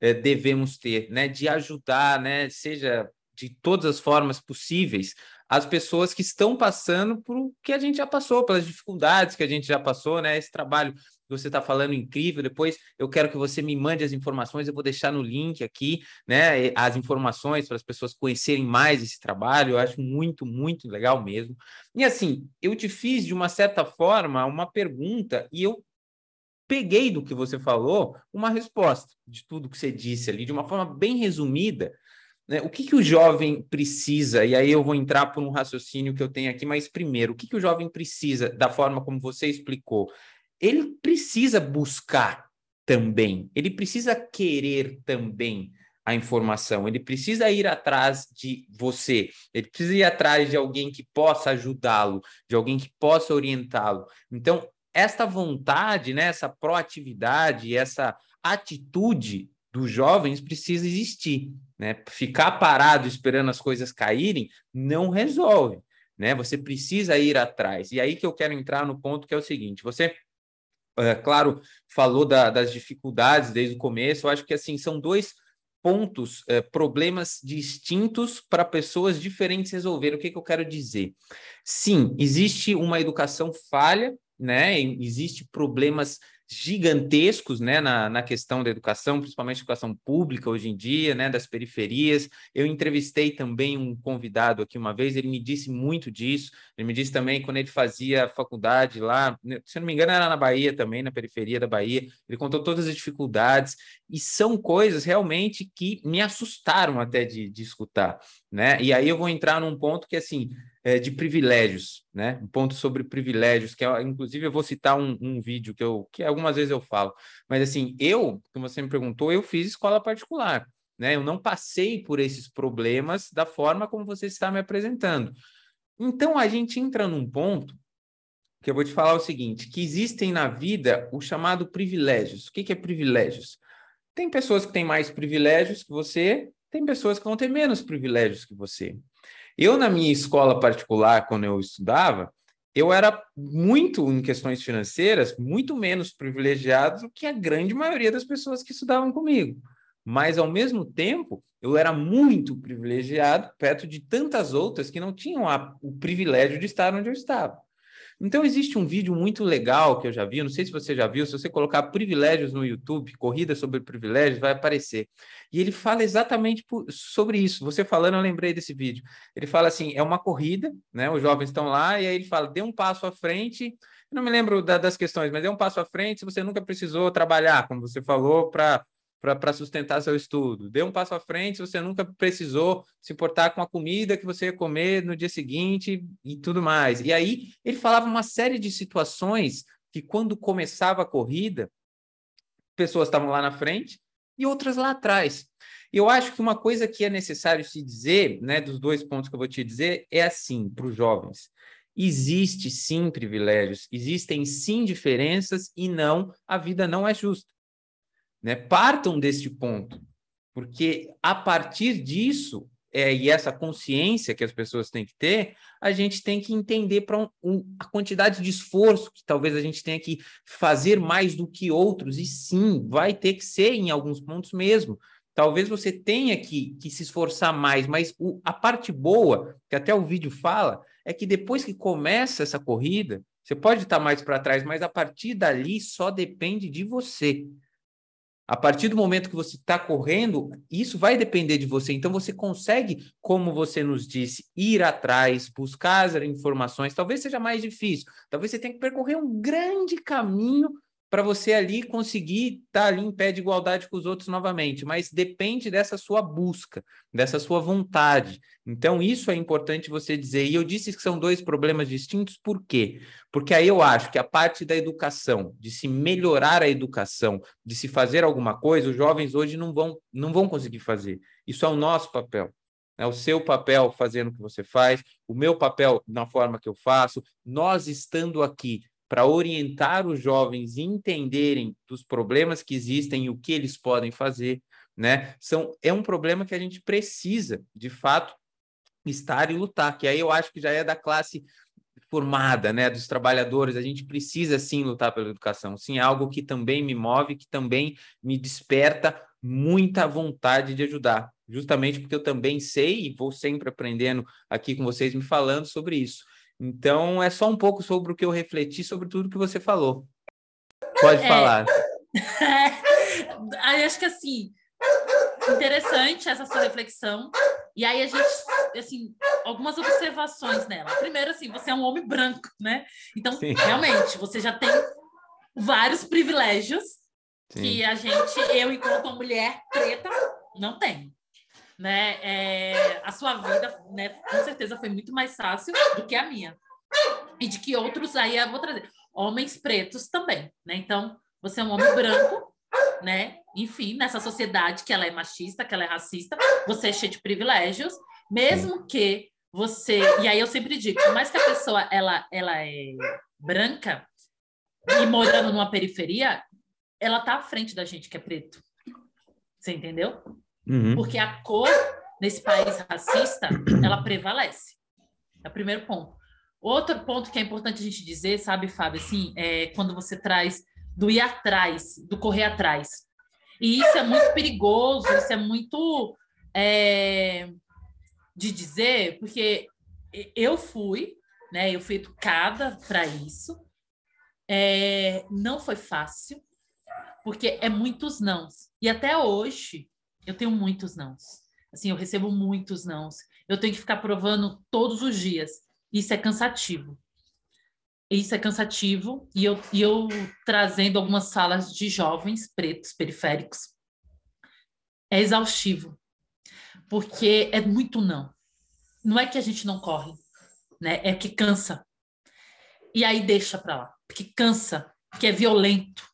é, devemos ter, né, de ajudar, né, seja de todas as formas possíveis, as pessoas que estão passando por o que a gente já passou, pelas dificuldades que a gente já passou, né? Esse trabalho você está falando incrível. Depois eu quero que você me mande as informações, eu vou deixar no link aqui, né? As informações para as pessoas conhecerem mais esse trabalho. Eu acho muito, muito legal mesmo. E assim, eu te fiz de uma certa forma uma pergunta e eu peguei do que você falou uma resposta de tudo que você disse ali, de uma forma bem resumida. Né? O que, que o jovem precisa? E aí eu vou entrar por um raciocínio que eu tenho aqui, mas primeiro, o que, que o jovem precisa, da forma como você explicou? Ele precisa buscar também, ele precisa querer também a informação, ele precisa ir atrás de você, ele precisa ir atrás de alguém que possa ajudá-lo, de alguém que possa orientá-lo. Então, esta vontade, né, essa proatividade, essa atitude dos jovens precisa existir, né? Ficar parado esperando as coisas caírem não resolve, né? Você precisa ir atrás. E aí que eu quero entrar no ponto que é o seguinte: você é, claro, falou da, das dificuldades desde o começo. Eu acho que assim são dois pontos, é, problemas distintos para pessoas diferentes resolver. O que, que eu quero dizer? Sim, existe uma educação falha, né? Existe problemas gigantescos né, na, na questão da educação, principalmente educação pública hoje em dia, né, das periferias. Eu entrevistei também um convidado aqui uma vez, ele me disse muito disso. Ele me disse também quando ele fazia faculdade lá, né, se não me engano, era na Bahia também, na periferia da Bahia. Ele contou todas as dificuldades, e são coisas realmente que me assustaram até de, de escutar. Né? E aí eu vou entrar num ponto que assim é, de privilégios, né? Um ponto sobre privilégios, que é, inclusive eu vou citar um, um, vídeo que eu que algumas vezes eu falo, mas assim, eu, como você me perguntou, eu fiz escola particular, né? Eu não passei por esses problemas da forma como você está me apresentando. Então a gente entra num ponto que eu vou te falar o seguinte: que existem na vida o chamado privilégios. O que, que é privilégios? Tem pessoas que têm mais privilégios que você, tem pessoas que vão ter menos privilégios que você. Eu, na minha escola particular, quando eu estudava, eu era muito, em questões financeiras, muito menos privilegiado do que a grande maioria das pessoas que estudavam comigo. Mas, ao mesmo tempo, eu era muito privilegiado perto de tantas outras que não tinham a, o privilégio de estar onde eu estava. Então, existe um vídeo muito legal que eu já vi, não sei se você já viu, se você colocar privilégios no YouTube, corrida sobre privilégios, vai aparecer. E ele fala exatamente por, sobre isso. Você falando, eu lembrei desse vídeo. Ele fala assim: é uma corrida, né? Os jovens estão lá, e aí ele fala: dê um passo à frente. Eu não me lembro da, das questões, mas dê um passo à frente se você nunca precisou trabalhar, como você falou, para para sustentar seu estudo. Dê um passo à frente se você nunca precisou se importar com a comida que você ia comer no dia seguinte e tudo mais. E aí ele falava uma série de situações que quando começava a corrida, pessoas estavam lá na frente e outras lá atrás. Eu acho que uma coisa que é necessário se dizer, né, dos dois pontos que eu vou te dizer, é assim para os jovens. Existe sim privilégios, existem sim diferenças e não, a vida não é justa. Né? Partam deste ponto, porque a partir disso, é, e essa consciência que as pessoas têm que ter, a gente tem que entender para um, um, a quantidade de esforço que talvez a gente tenha que fazer mais do que outros, e sim, vai ter que ser em alguns pontos mesmo. Talvez você tenha que, que se esforçar mais, mas o, a parte boa, que até o vídeo fala, é que depois que começa essa corrida, você pode estar mais para trás, mas a partir dali só depende de você. A partir do momento que você está correndo, isso vai depender de você. Então, você consegue, como você nos disse, ir atrás, buscar as informações. Talvez seja mais difícil. Talvez você tenha que percorrer um grande caminho para você ali conseguir estar tá ali em pé de igualdade com os outros novamente, mas depende dessa sua busca, dessa sua vontade. Então, isso é importante você dizer. E eu disse que são dois problemas distintos, por quê? Porque aí eu acho que a parte da educação, de se melhorar a educação, de se fazer alguma coisa, os jovens hoje não vão, não vão conseguir fazer. Isso é o nosso papel. É o seu papel fazendo o que você faz, o meu papel na forma que eu faço, nós estando aqui para orientar os jovens entenderem dos problemas que existem e o que eles podem fazer, né? São, é um problema que a gente precisa, de fato, estar e lutar, que aí eu acho que já é da classe formada, né, dos trabalhadores, a gente precisa sim lutar pela educação. Sim, é algo que também me move, que também me desperta muita vontade de ajudar, justamente porque eu também sei e vou sempre aprendendo aqui com vocês me falando sobre isso. Então, é só um pouco sobre o que eu refleti sobre tudo que você falou. Pode é... falar. É, acho que assim, interessante essa sua reflexão. E aí a gente, assim, algumas observações nela. Primeiro, assim, você é um homem branco, né? Então, Sim. realmente, você já tem vários privilégios Sim. que a gente, eu, enquanto uma mulher preta, não tem. Né? É, a sua vida, né, com certeza, foi muito mais fácil do que a minha. E de que outros, aí eu vou trazer, homens pretos também, né? Então, você é um homem branco, né? Enfim, nessa sociedade que ela é machista, que ela é racista, você é cheio de privilégios, mesmo que você, e aí eu sempre digo, por mais que a pessoa ela ela é branca e morando numa periferia, ela tá à frente da gente que é preto. Você entendeu? Uhum. Porque a cor nesse país racista, ela prevalece. É o primeiro ponto. Outro ponto que é importante a gente dizer, sabe, Fábio, assim, é quando você traz do ir atrás, do correr atrás. E isso é muito perigoso, isso é muito é, de dizer, porque eu fui, né? Eu fui educada para isso. É, não foi fácil, porque é muitos nãos. E até hoje eu tenho muitos nãos. Assim, eu recebo muitos nãos. Eu tenho que ficar provando todos os dias. Isso é cansativo isso é cansativo e eu, e eu trazendo algumas salas de jovens pretos periféricos é exaustivo porque é muito não não é que a gente não corre né é que cansa e aí deixa para lá porque cansa que é violento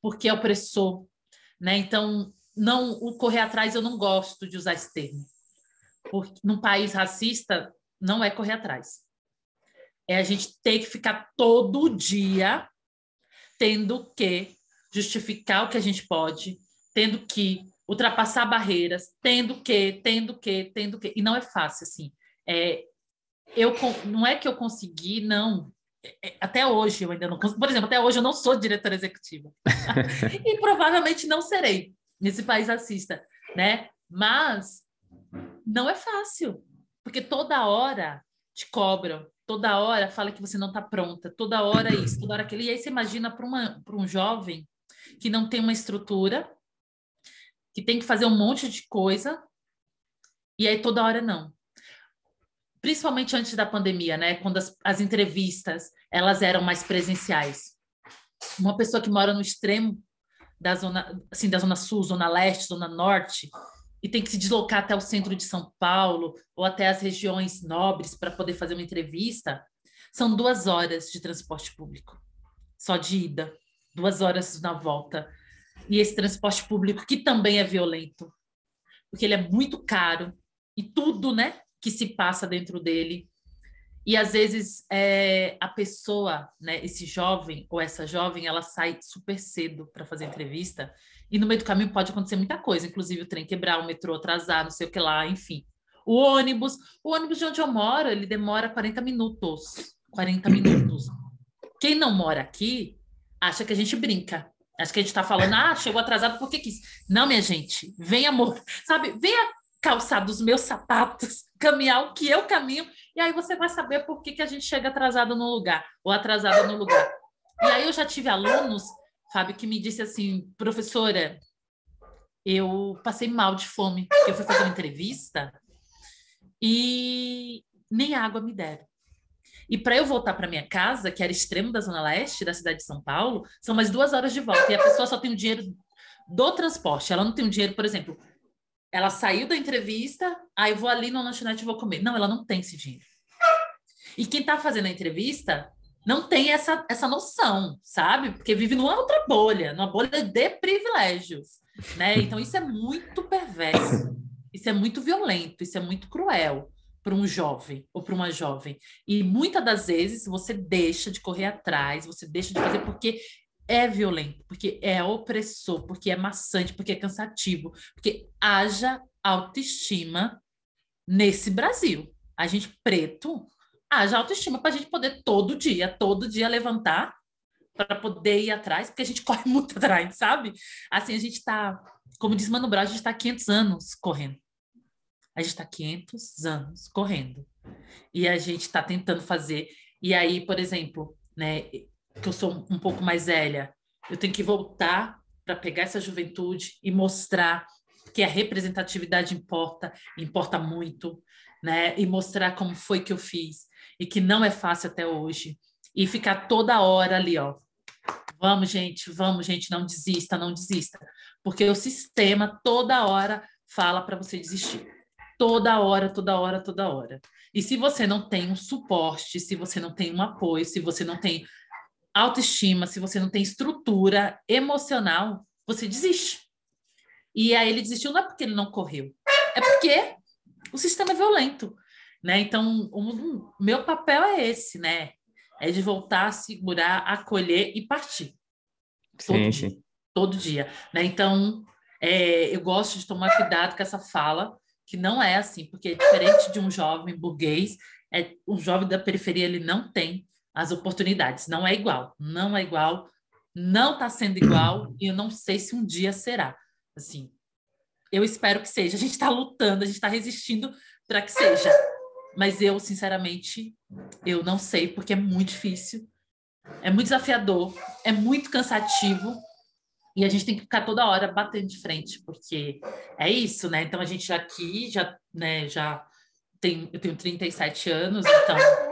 porque é opressor né então não o correr atrás eu não gosto de usar esse termo porque num país racista não é correr atrás é a gente ter que ficar todo dia tendo que justificar o que a gente pode, tendo que ultrapassar barreiras, tendo que, tendo que, tendo que. E não é fácil, assim. É, eu, não é que eu consegui, não. É, é, até hoje eu ainda não consigo. Por exemplo, até hoje eu não sou diretora executiva. e provavelmente não serei nesse país assista, né? Mas não é fácil, porque toda hora te cobram, toda hora fala que você não está pronta, toda hora isso, toda hora aquilo. E aí você imagina para um jovem que não tem uma estrutura, que tem que fazer um monte de coisa, e aí toda hora não. Principalmente antes da pandemia, né? Quando as, as entrevistas elas eram mais presenciais. Uma pessoa que mora no extremo da zona, assim, da zona sul, zona leste, zona norte, e tem que se deslocar até o centro de São Paulo ou até as regiões nobres para poder fazer uma entrevista, são duas horas de transporte público, só de ida, duas horas na volta. E esse transporte público, que também é violento, porque ele é muito caro e tudo né, que se passa dentro dele. E às vezes é, a pessoa, né, esse jovem ou essa jovem, ela sai super cedo para fazer entrevista e no meio do caminho pode acontecer muita coisa, inclusive o trem quebrar, o metrô atrasar, não sei o que lá, enfim. O ônibus, o ônibus de onde eu moro, ele demora 40 minutos. 40 minutos. Quem não mora aqui acha que a gente brinca. Acho que a gente está falando, ah, chegou atrasado porque quis. Não, minha gente, vem amor, sabe? Venha calçar dos meus sapatos, caminhar o que eu caminho, e aí você vai saber por que, que a gente chega atrasado no lugar, ou atrasada no lugar. E aí eu já tive alunos Fábio, que me disse assim, professora, eu passei mal de fome. Eu fui fazer uma entrevista e nem água me deram. E para eu voltar para minha casa, que era extremo da Zona Leste da cidade de São Paulo, são mais duas horas de volta. E a pessoa só tem o dinheiro do transporte. Ela não tem o dinheiro, por exemplo, ela saiu da entrevista, aí vou ali no lanchonete e vou comer. Não, ela não tem esse dinheiro. E quem está fazendo a entrevista não tem essa, essa noção, sabe? Porque vive numa outra bolha, numa bolha de privilégios, né? Então isso é muito perverso, isso é muito violento, isso é muito cruel para um jovem ou para uma jovem. E muitas das vezes você deixa de correr atrás, você deixa de fazer porque é violento, porque é opressor, porque é maçante, porque é cansativo, porque haja autoestima nesse Brasil. A gente preto haja autoestima para a gente poder todo dia, todo dia levantar para poder ir atrás, porque a gente corre muito atrás, sabe? Assim, a gente está, como diz Mano Brown, a gente está 500 anos correndo. A gente está 500 anos correndo. E a gente está tentando fazer. E aí, por exemplo, né, que eu sou um pouco mais velha, eu tenho que voltar para pegar essa juventude e mostrar que a representatividade importa, importa muito, né? E mostrar como foi que eu fiz e que não é fácil até hoje. E ficar toda hora ali, ó. Vamos, gente, vamos, gente, não desista, não desista. Porque o sistema toda hora fala para você desistir. Toda hora, toda hora, toda hora. E se você não tem um suporte, se você não tem um apoio, se você não tem autoestima, se você não tem estrutura emocional, você desiste. E aí ele desistiu não é porque ele não correu, é porque o sistema é violento, né? Então, o meu papel é esse, né? É de voltar segurar, acolher e partir. Todo sim, dia. Sim. Todo dia. Né? Então, é, eu gosto de tomar cuidado com essa fala, que não é assim, porque é diferente de um jovem burguês, é, um jovem da periferia ele não tem as oportunidades. Não é igual, não é igual, não está sendo igual e eu não sei se um dia será. Assim, eu espero que seja. A gente está lutando, a gente está resistindo para que seja. Mas eu, sinceramente, eu não sei, porque é muito difícil, é muito desafiador, é muito cansativo. E a gente tem que ficar toda hora batendo de frente, porque é isso, né? Então a gente aqui já, né, já tem, eu tenho 37 anos, então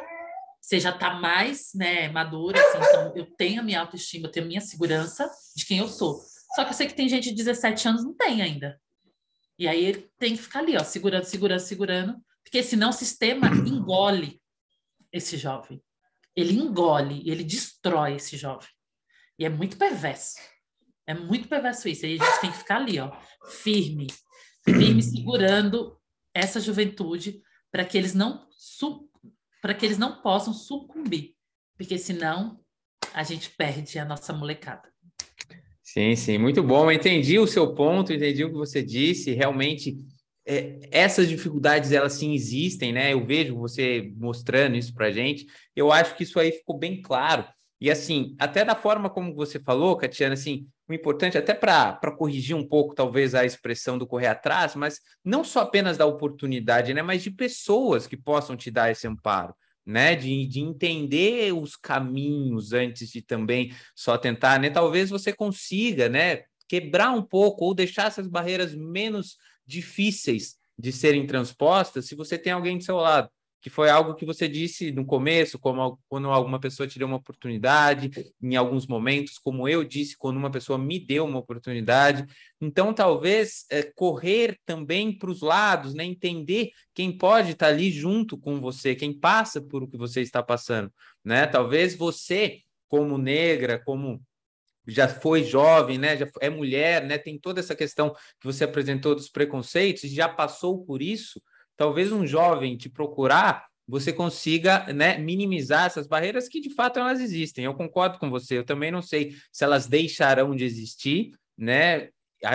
você já está mais né, madura, assim, então eu tenho a minha autoestima, eu tenho a minha segurança de quem eu sou. Só que eu sei que tem gente de 17 anos não tem ainda. E aí ele tem que ficar ali, ó, segurando, segurando, segurando, porque senão o sistema engole esse jovem. Ele engole, ele destrói esse jovem. E é muito perverso. É muito perverso isso. E a gente tem que ficar ali, ó, firme, firme, segurando essa juventude para que eles não para que eles não possam sucumbir, porque senão a gente perde a nossa molecada. Sim, sim, muito bom. entendi o seu ponto, entendi o que você disse. Realmente, é, essas dificuldades elas sim existem, né? Eu vejo você mostrando isso para gente. Eu acho que isso aí ficou bem claro. E assim, até da forma como você falou, Catiana, assim, o importante, até para corrigir um pouco, talvez, a expressão do correr atrás, mas não só apenas da oportunidade, né? Mas de pessoas que possam te dar esse amparo. Né, de, de entender os caminhos antes de também só tentar, né? Talvez você consiga, né, quebrar um pouco ou deixar essas barreiras menos difíceis de serem transpostas se você tem alguém do seu lado que foi algo que você disse no começo, como quando alguma pessoa te deu uma oportunidade, em alguns momentos, como eu disse, quando uma pessoa me deu uma oportunidade. Então, talvez é, correr também para os lados, né? entender quem pode estar ali junto com você, quem passa por o que você está passando. Né? Talvez você, como negra, como já foi jovem, né? Já é mulher, né? Tem toda essa questão que você apresentou dos preconceitos, já passou por isso talvez um jovem te procurar, você consiga né, minimizar essas barreiras que de fato elas existem. Eu concordo com você, eu também não sei se elas deixarão de existir, né?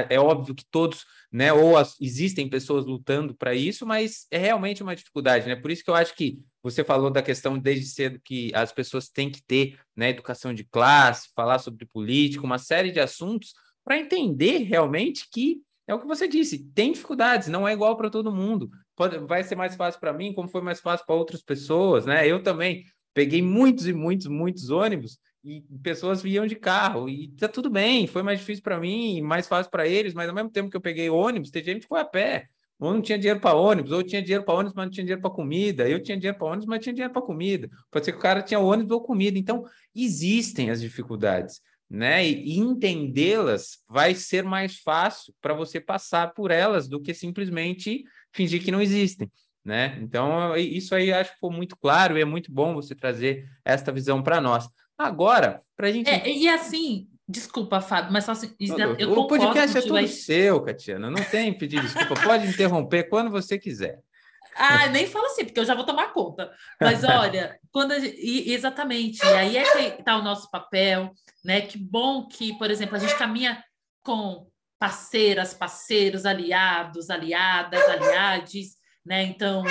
É óbvio que todos, né? Ou as, existem pessoas lutando para isso, mas é realmente uma dificuldade, né? Por isso que eu acho que você falou da questão desde cedo que as pessoas têm que ter né, educação de classe, falar sobre política, uma série de assuntos para entender realmente que é o que você disse, tem dificuldades, não é igual para todo mundo. Pode, vai ser mais fácil para mim, como foi mais fácil para outras pessoas, né? Eu também peguei muitos e muitos, muitos ônibus e pessoas vinham de carro e tá tudo bem, foi mais difícil para mim, mais fácil para eles, mas ao mesmo tempo que eu peguei ônibus, tem gente que foi a pé. Ou não tinha dinheiro para ônibus, ou tinha dinheiro para ônibus, mas não tinha dinheiro para comida. Eu tinha dinheiro para ônibus, mas tinha dinheiro para comida. Pode ser que o cara tinha ônibus ou comida. Então, existem as dificuldades, né? E entendê-las vai ser mais fácil para você passar por elas do que simplesmente fingir que não existem. Né? Então, isso aí acho que ficou muito claro e é muito bom você trazer esta visão para nós. Agora, para a gente. É, e assim, Desculpa, Fábio, mas só assim, eu O podcast é tudo seu, Catiana. Não tem pedir desculpa. Pode interromper quando você quiser. Ah, nem fala assim, porque eu já vou tomar conta. Mas olha, quando gente... e, exatamente, e aí é que está o nosso papel, né? Que bom que, por exemplo, a gente caminha com parceiras, parceiros, aliados, aliadas, aliades, né? Então,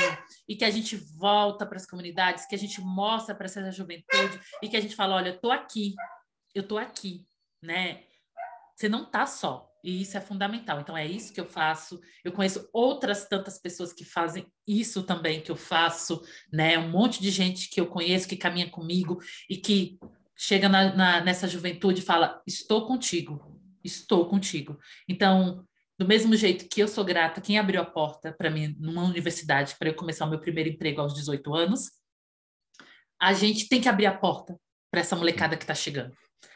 e que a gente volta para as comunidades, que a gente mostra para essa juventude e que a gente fala, olha, eu tô aqui, eu tô aqui, né? Você não tá só. E isso é fundamental. Então, é isso que eu faço. Eu conheço outras tantas pessoas que fazem isso também que eu faço, né? Um monte de gente que eu conheço, que caminha comigo e que chega na, na, nessa juventude e fala: Estou contigo, estou contigo. Então, do mesmo jeito que eu sou grata, quem abriu a porta para mim numa universidade para eu começar o meu primeiro emprego aos 18 anos, a gente tem que abrir a porta para essa molecada que está chegando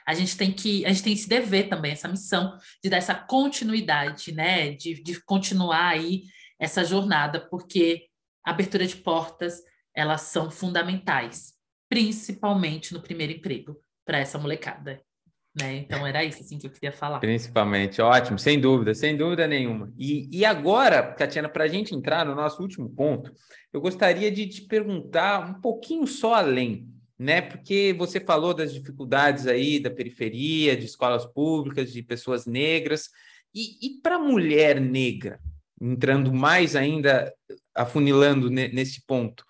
a gente tem que a gente tem esse dever também, essa missão de dar essa continuidade, né? De, de continuar aí essa jornada, porque abertura de portas elas são fundamentais, principalmente no primeiro emprego para essa molecada. Né? Então era isso assim que eu queria falar. Principalmente, ótimo, sem dúvida, sem dúvida nenhuma. E, e agora, Tatiana, para a gente entrar no nosso último ponto, eu gostaria de te perguntar um pouquinho só além né? Porque você falou das dificuldades aí da periferia, de escolas públicas, de pessoas negras. E, e para a mulher negra, entrando mais ainda, afunilando nesse ponto,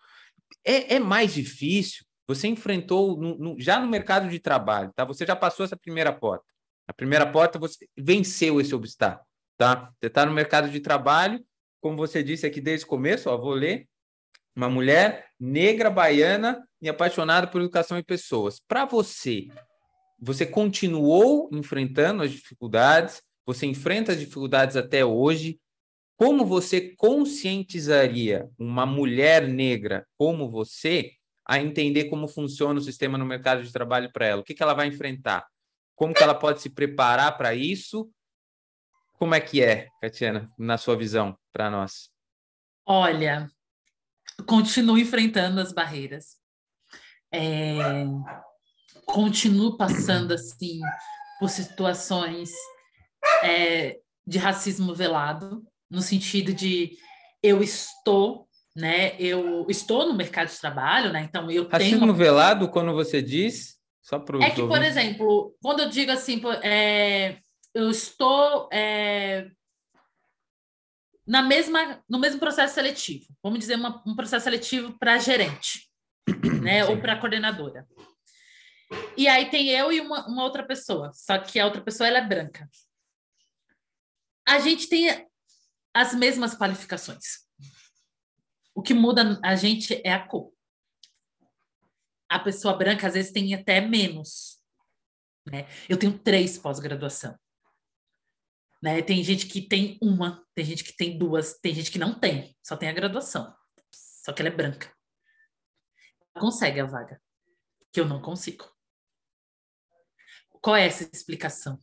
é, é, mais difícil? Você enfrentou no, no, já no mercado de trabalho, tá? Você já passou essa primeira porta. A primeira porta você venceu esse obstáculo, tá? Você está no mercado de trabalho, como você disse aqui desde o começo, ó, vou ler. Uma mulher negra baiana e apaixonada por educação e pessoas. Para você, você continuou enfrentando as dificuldades, você enfrenta as dificuldades até hoje. Como você conscientizaria uma mulher negra como você a entender como funciona o sistema no mercado de trabalho para ela? O que, que ela vai enfrentar? Como que ela pode se preparar para isso? Como é que é, Catiana, na sua visão, para nós? Olha, continuo enfrentando as barreiras é, continuo passando assim por situações é, de racismo velado, no sentido de eu estou, né? Eu estou no mercado de trabalho, né? Então eu racismo tenho uma... velado quando você diz só para é que por exemplo quando eu digo assim é, eu estou é, na mesma no mesmo processo seletivo vamos dizer uma, um processo seletivo para gerente né? Sim. Ou para coordenadora. E aí tem eu e uma, uma, outra pessoa, só que a outra pessoa ela é branca. A gente tem as mesmas qualificações. O que muda a gente é a cor. A pessoa branca às vezes tem até menos. Né? Eu tenho três pós-graduação. Né? Tem gente que tem uma, tem gente que tem duas, tem gente que não tem, só tem a graduação. Só que ela é branca consegue a vaga, que eu não consigo. Qual é essa explicação?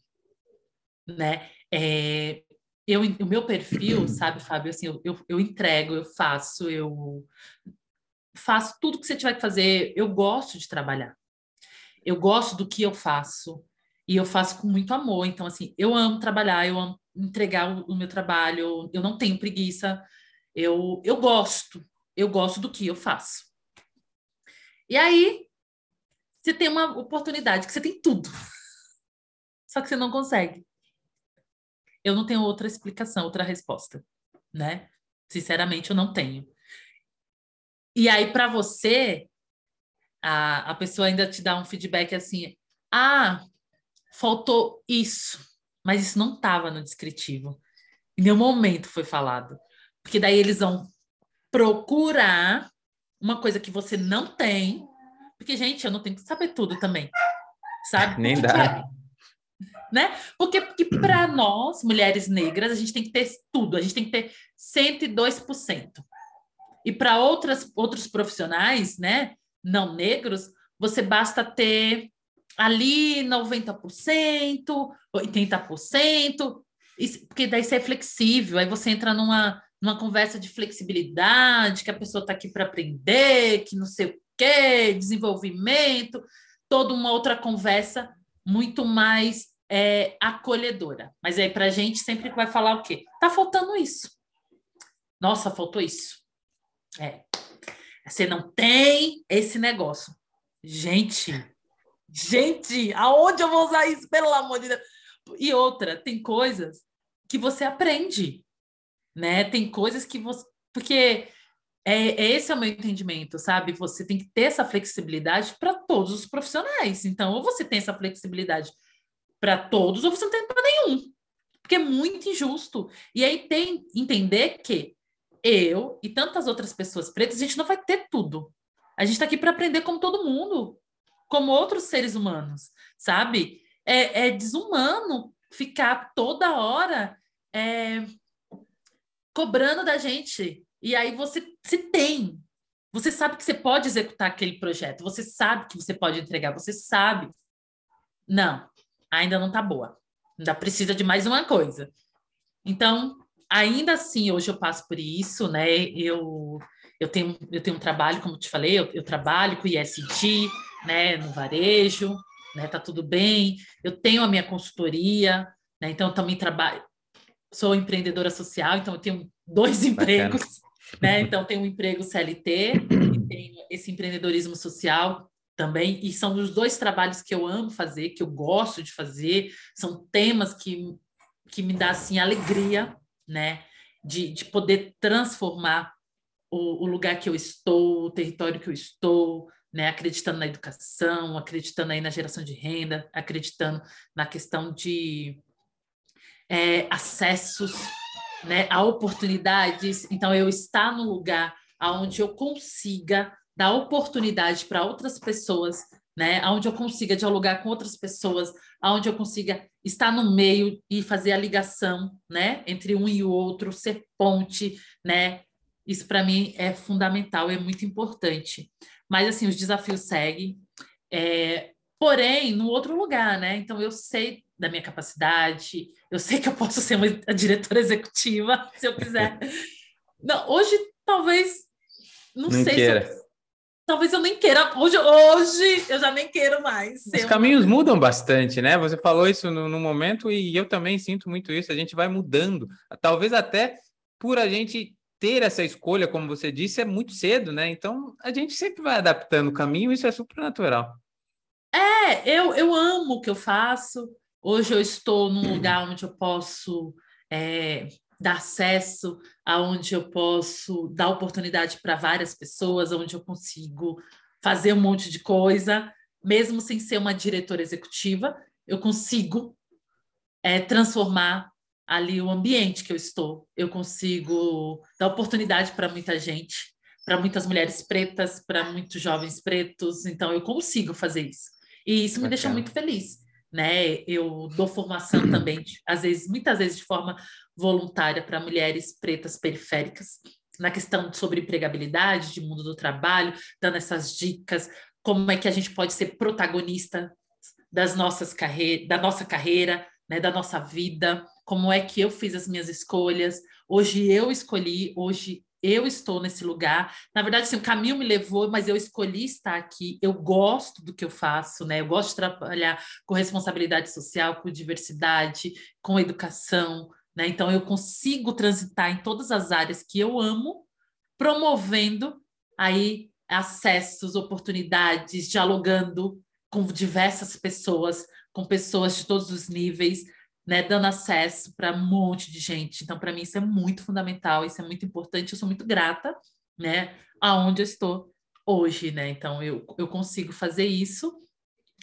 Né? É, eu, o meu perfil, sabe, Fábio, assim, eu, eu, eu entrego, eu faço, eu faço tudo que você tiver que fazer. Eu gosto de trabalhar. Eu gosto do que eu faço e eu faço com muito amor. Então, assim, eu amo trabalhar, eu amo entregar o, o meu trabalho, eu não tenho preguiça, eu, eu gosto, eu gosto do que eu faço. E aí, você tem uma oportunidade que você tem tudo. Só que você não consegue. Eu não tenho outra explicação, outra resposta, né? Sinceramente, eu não tenho. E aí, para você, a, a pessoa ainda te dá um feedback assim: ah, faltou isso, mas isso não estava no descritivo. Em nenhum momento foi falado. Porque daí eles vão procurar uma coisa que você não tem, porque, gente, eu não tenho que saber tudo também, sabe? Nem dá. Né? Porque, porque para nós, mulheres negras, a gente tem que ter tudo, a gente tem que ter 102%. E para outras outros profissionais, né, não negros, você basta ter ali 90%, 80%, porque daí você é flexível, aí você entra numa, numa conversa de flexibilidade, que a pessoa está aqui para aprender, que não sei o quê, desenvolvimento, toda uma outra conversa muito mais é, acolhedora. Mas aí para a gente sempre vai falar o quê? Tá faltando isso. Nossa, faltou isso. É. Você não tem esse negócio. Gente, gente, aonde eu vou usar isso? Pelo amor de Deus. E outra, tem coisas que você aprende, né? Tem coisas que você. Porque é, é esse é o meu entendimento, sabe? Você tem que ter essa flexibilidade para todos os profissionais. Então, ou você tem essa flexibilidade para todos, ou você não tem para nenhum. Porque é muito injusto. E aí tem entender que eu e tantas outras pessoas pretas, a gente não vai ter tudo. A gente está aqui para aprender como todo mundo, como outros seres humanos, sabe? É, é desumano ficar toda hora é, cobrando da gente. E aí você se tem. Você sabe que você pode executar aquele projeto, você sabe que você pode entregar, você sabe. Não, ainda não está boa. Ainda precisa de mais uma coisa. Então, ainda assim, hoje eu passo por isso, né? Eu, eu, tenho, eu tenho um trabalho, como te falei, eu, eu trabalho com ISD, né, no varejo, né, tá tudo bem. Eu tenho a minha consultoria, né, então também trabalho, sou empreendedora social, então eu tenho dois empregos, né? Então tenho um emprego CLT tenho esse empreendedorismo social também, e são os dois trabalhos que eu amo fazer, que eu gosto de fazer, são temas que, que me dá assim alegria, né? De, de poder transformar o, o lugar que eu estou, o território que eu estou, né, acreditando na educação, acreditando aí na geração de renda, acreditando na questão de é, acessos né, a oportunidades. Então, eu estar no lugar onde eu consiga dar oportunidade para outras pessoas, né, onde eu consiga dialogar com outras pessoas, onde eu consiga estar no meio e fazer a ligação, né, entre um e o outro, ser ponte, né, isso para mim é fundamental, é muito importante. Mas assim, os desafios seguem. É, porém, no outro lugar, né? Então eu sei da minha capacidade, eu sei que eu posso ser uma diretora executiva, se eu quiser. Não, hoje talvez não, não sei queira. se eu, talvez eu nem queira. Hoje, hoje eu já nem quero mais. Os caminhos uma... mudam bastante, né? Você falou isso no, no, momento e eu também sinto muito isso. A gente vai mudando. Talvez até por a gente ter essa escolha, como você disse, é muito cedo, né? Então a gente sempre vai adaptando o caminho, isso é super natural. É, eu, eu amo o que eu faço. Hoje eu estou num lugar onde eu posso é, dar acesso, aonde eu posso dar oportunidade para várias pessoas, onde eu consigo fazer um monte de coisa, mesmo sem ser uma diretora executiva, eu consigo é, transformar ali o ambiente que eu estou. Eu consigo dar oportunidade para muita gente, para muitas mulheres pretas, para muitos jovens pretos. Então, eu consigo fazer isso. E isso me deixa muito feliz. Né? Eu dou formação também, às vezes, muitas vezes de forma voluntária para mulheres pretas periféricas, na questão sobre empregabilidade, de mundo do trabalho, dando essas dicas, como é que a gente pode ser protagonista das nossas carreiras, da nossa carreira, né, da nossa vida, como é que eu fiz as minhas escolhas. Hoje eu escolhi, hoje eu estou nesse lugar. Na verdade, sim, o caminho me levou, mas eu escolhi estar aqui. Eu gosto do que eu faço, né? Eu gosto de trabalhar com responsabilidade social, com diversidade, com educação, né? Então eu consigo transitar em todas as áreas que eu amo, promovendo aí acessos, oportunidades, dialogando com diversas pessoas, com pessoas de todos os níveis, né, dando acesso para um monte de gente. Então, para mim, isso é muito fundamental, isso é muito importante. Eu sou muito grata, né, aonde eu estou hoje, né? Então, eu, eu consigo fazer isso,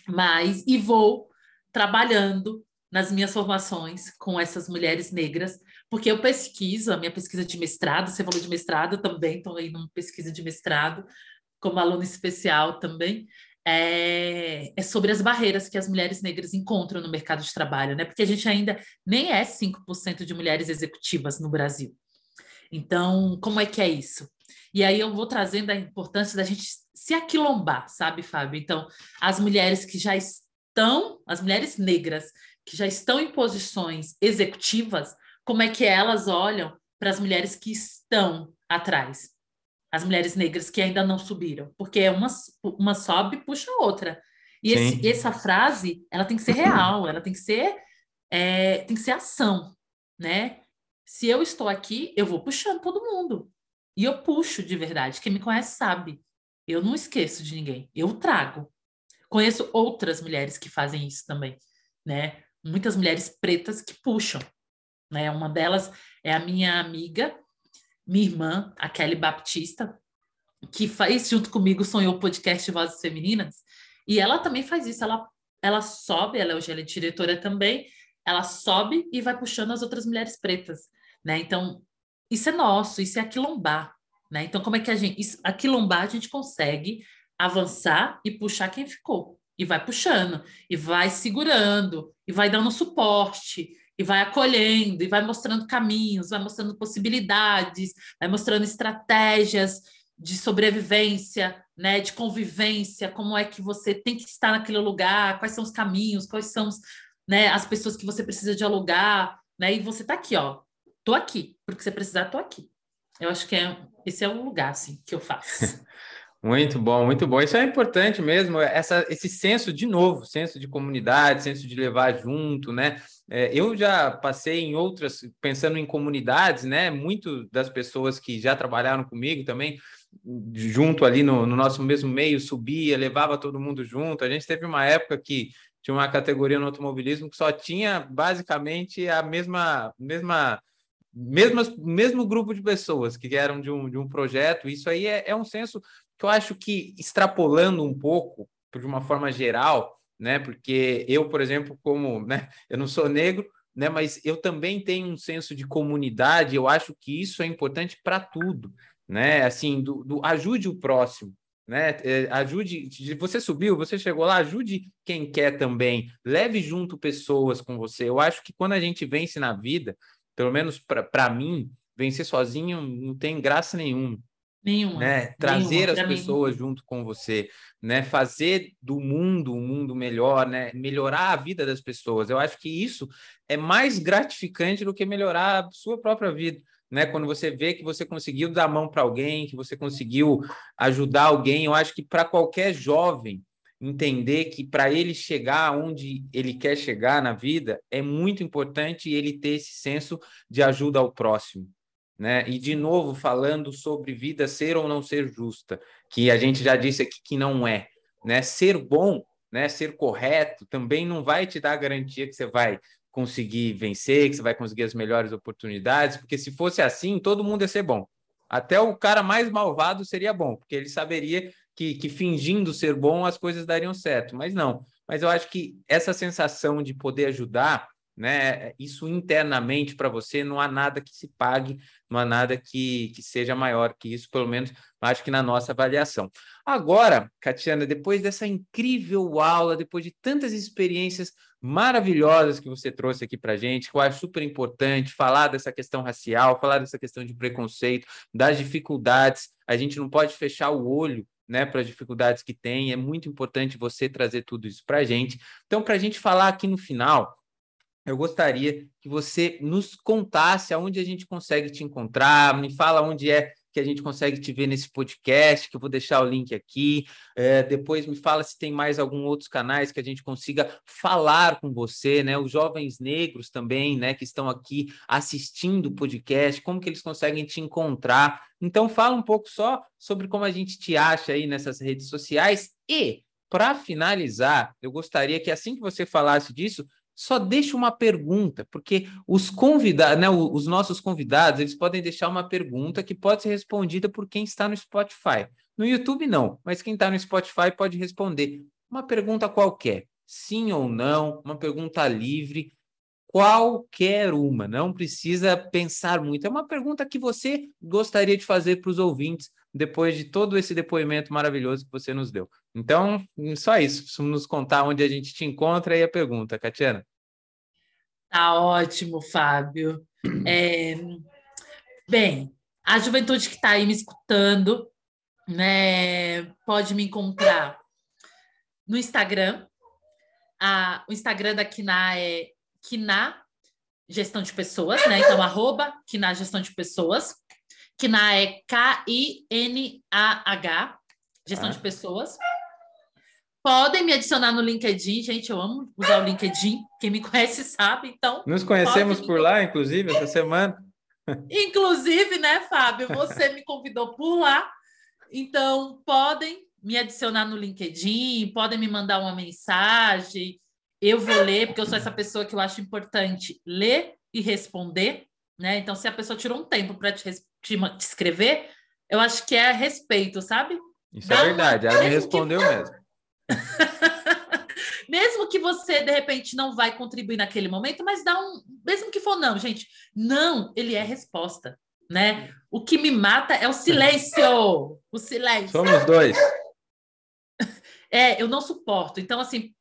mas e vou trabalhando nas minhas formações com essas mulheres negras, porque eu pesquiso, a minha pesquisa de mestrado, você falou de mestrado, eu também estou aí numa pesquisa de mestrado, como aluna especial também, é, é, sobre as barreiras que as mulheres negras encontram no mercado de trabalho, né? Porque a gente ainda nem é 5% de mulheres executivas no Brasil. Então, como é que é isso? E aí eu vou trazendo a importância da gente se aquilombar, sabe, Fábio? Então, as mulheres que já estão, as mulheres negras que já estão em posições executivas, como é que elas olham para as mulheres que estão atrás? As mulheres negras que ainda não subiram, porque uma, uma sobe puxa a outra. E esse, essa frase, ela tem que ser real, ela tem que ser, é, tem que ser ação, né? Se eu estou aqui, eu vou puxando todo mundo. E eu puxo de verdade. Quem me conhece sabe. Eu não esqueço de ninguém. Eu trago. Conheço outras mulheres que fazem isso também, né? Muitas mulheres pretas que puxam, né? Uma delas é a minha amiga minha irmã, a Kelly Baptista, que faz junto comigo Sonhou Podcast Vozes Femininas, e ela também faz isso, ela, ela sobe, ela hoje ela é diretora também, ela sobe e vai puxando as outras mulheres pretas, né? Então, isso é nosso, isso é aquilombar, né? Então, como é que a gente, isso, aquilombar a gente consegue avançar e puxar quem ficou, e vai puxando, e vai segurando, e vai dando suporte, e vai acolhendo, e vai mostrando caminhos, vai mostrando possibilidades, vai mostrando estratégias de sobrevivência, né, de convivência, como é que você tem que estar naquele lugar, quais são os caminhos, quais são né, as pessoas que você precisa dialogar, né, e você está aqui, ó, tô aqui, porque você precisar, tô aqui. Eu acho que é, esse é o lugar, assim, que eu faço. Muito bom, muito bom. Isso é importante mesmo, essa, esse senso, de novo, senso de comunidade, senso de levar junto, né? É, eu já passei em outras, pensando em comunidades, né? Muito das pessoas que já trabalharam comigo também, junto ali no, no nosso mesmo meio, subia, levava todo mundo junto. A gente teve uma época que tinha uma categoria no automobilismo que só tinha basicamente a mesma, mesma mesmas, mesmo grupo de pessoas que eram de um, de um projeto. Isso aí é, é um senso que eu acho que extrapolando um pouco, de uma forma geral, né? Porque eu, por exemplo, como, né, eu não sou negro, né, mas eu também tenho um senso de comunidade, eu acho que isso é importante para tudo, né? Assim, do, do, ajude o próximo, né? É, ajude, você subiu, você chegou lá, ajude quem quer também, leve junto pessoas com você. Eu acho que quando a gente vence na vida, pelo menos para mim, vencer sozinho não tem graça nenhuma. Nenhuma. Né? Trazer nenhuma, as pessoas mim. junto com você, né? Fazer do mundo um mundo melhor, né? Melhorar a vida das pessoas. Eu acho que isso é mais gratificante do que melhorar a sua própria vida, né? Quando você vê que você conseguiu dar a mão para alguém, que você conseguiu ajudar alguém, eu acho que para qualquer jovem entender que para ele chegar onde ele quer chegar na vida, é muito importante ele ter esse senso de ajuda ao próximo, né? E de novo falando sobre vida ser ou não ser justa, que a gente já disse aqui que não é, né? Ser bom, né? Ser correto também não vai te dar a garantia que você vai conseguir vencer, que você vai conseguir as melhores oportunidades, porque se fosse assim, todo mundo ia ser bom. Até o cara mais malvado seria bom, porque ele saberia que, que fingindo ser bom as coisas dariam certo, mas não. Mas eu acho que essa sensação de poder ajudar né? Isso internamente para você não há nada que se pague, não há nada que, que seja maior que isso, pelo menos acho que na nossa avaliação. Agora, Catiana, depois dessa incrível aula, depois de tantas experiências maravilhosas que você trouxe aqui para gente, que eu acho super importante falar dessa questão racial, falar dessa questão de preconceito, das dificuldades, a gente não pode fechar o olho né, para as dificuldades que tem, é muito importante você trazer tudo isso para a gente. Então, para a gente falar aqui no final, eu gostaria que você nos contasse aonde a gente consegue te encontrar, me fala onde é que a gente consegue te ver nesse podcast, que eu vou deixar o link aqui. É, depois me fala se tem mais algum outros canais que a gente consiga falar com você, né? Os jovens negros também, né, que estão aqui assistindo o podcast, como que eles conseguem te encontrar. Então fala um pouco só sobre como a gente te acha aí nessas redes sociais e para finalizar, eu gostaria que assim que você falasse disso, só deixa uma pergunta, porque os convidados, né, os nossos convidados, eles podem deixar uma pergunta que pode ser respondida por quem está no Spotify. No YouTube não, mas quem está no Spotify pode responder uma pergunta qualquer, sim ou não, uma pergunta livre. Qualquer uma, não precisa pensar muito. É uma pergunta que você gostaria de fazer para os ouvintes depois de todo esse depoimento maravilhoso que você nos deu. Então, só isso, nos contar onde a gente te encontra e a pergunta, Catiana. Tá ótimo, Fábio. É... Bem, a juventude que está aí me escutando, né, pode me encontrar no Instagram. A, o Instagram da Kina é Kina Gestão de Pessoas, né? Então, arroba Kina Gestão de Pessoas. Kina é K-I-N-A-H, Gestão ah. de Pessoas. Podem me adicionar no LinkedIn, gente. Eu amo usar o LinkedIn. Quem me conhece sabe, então. Nos conhecemos por lá, inclusive, essa semana. Inclusive, né, Fábio? Você me convidou por lá. Então, podem me adicionar no LinkedIn, podem me mandar uma mensagem. Eu vou ler, porque eu sou essa pessoa que eu acho importante ler e responder. Né? Então, se a pessoa tirou um tempo para te, te, te, escrever, eu acho que é respeito, sabe? Isso Dá é verdade, uma... ela me respondeu que... mesmo. mesmo que você, de repente, não vai contribuir naquele momento, mas dá um. Mesmo que for não, gente, não, ele é resposta. Né? O que me mata é o silêncio. O silêncio. Somos dois. É, eu não suporto. Então, assim,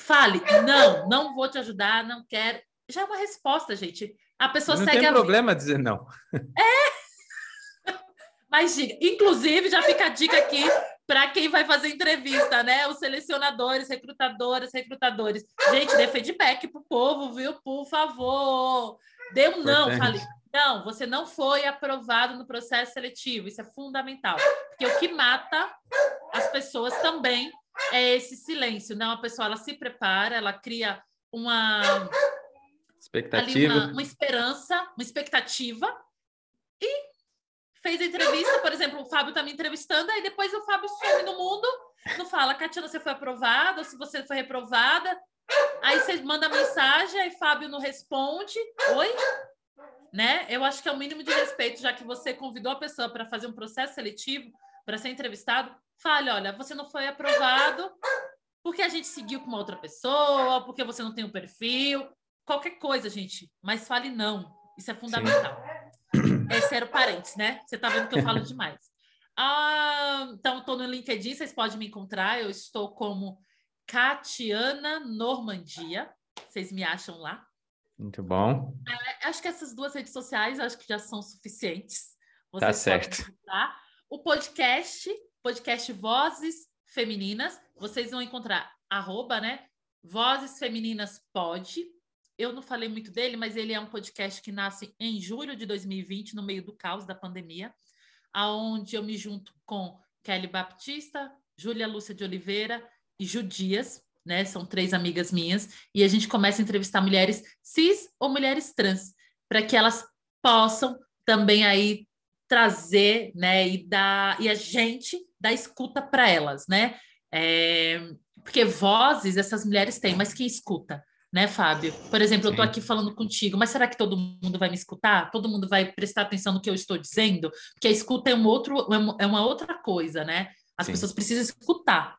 fale, não, não vou te ajudar, não quero. Já é uma resposta, gente. A pessoa não segue tem problema dizer não. É. Mas diga, inclusive, já fica a dica aqui para quem vai fazer entrevista, né? Os selecionadores, recrutadoras, recrutadores. Gente, dê feedback pro povo, viu? Por favor. Dê um não, fale. Não, você não foi aprovado no processo seletivo. Isso é fundamental. Porque o que mata as pessoas também é esse silêncio. Não, a pessoa ela se prepara, ela cria uma expectativa, uma, uma esperança, uma expectativa e fez a entrevista, por exemplo, o Fábio está me entrevistando, aí depois o Fábio some no mundo, não fala, Catiana, você foi aprovada, ou se você foi reprovada. Aí você manda mensagem, aí Fábio não responde. Oi? Né? Eu acho que é o mínimo de respeito, já que você convidou a pessoa para fazer um processo seletivo, para ser entrevistado, fale, olha, você não foi aprovado porque a gente seguiu com uma outra pessoa, porque você não tem o um perfil, qualquer coisa, gente, mas fale não. Isso é fundamental. Sim. Esse era o parênteses, né? Você está vendo que eu falo demais. Ah, então, estou no LinkedIn, vocês podem me encontrar. Eu estou como Catiana Normandia. Vocês me acham lá. Muito bom. É, acho que essas duas redes sociais acho que já são suficientes. Vocês tá certo. O podcast, podcast Vozes Femininas, vocês vão encontrar arroba, né? Vozes Femininas eu não falei muito dele, mas ele é um podcast que nasce em julho de 2020, no meio do caos da pandemia, aonde eu me junto com Kelly Baptista, Júlia Lúcia de Oliveira e Ju Dias, né? São três amigas minhas, e a gente começa a entrevistar mulheres cis ou mulheres trans, para que elas possam também aí trazer, né, e dar e a gente dar escuta para elas, né? É, porque vozes essas mulheres têm, mas quem escuta? né, Fábio? Por exemplo, eu estou aqui falando contigo, mas será que todo mundo vai me escutar? Todo mundo vai prestar atenção no que eu estou dizendo? Porque a escuta é, um outro, é uma outra coisa, né? As Sim. pessoas precisam escutar.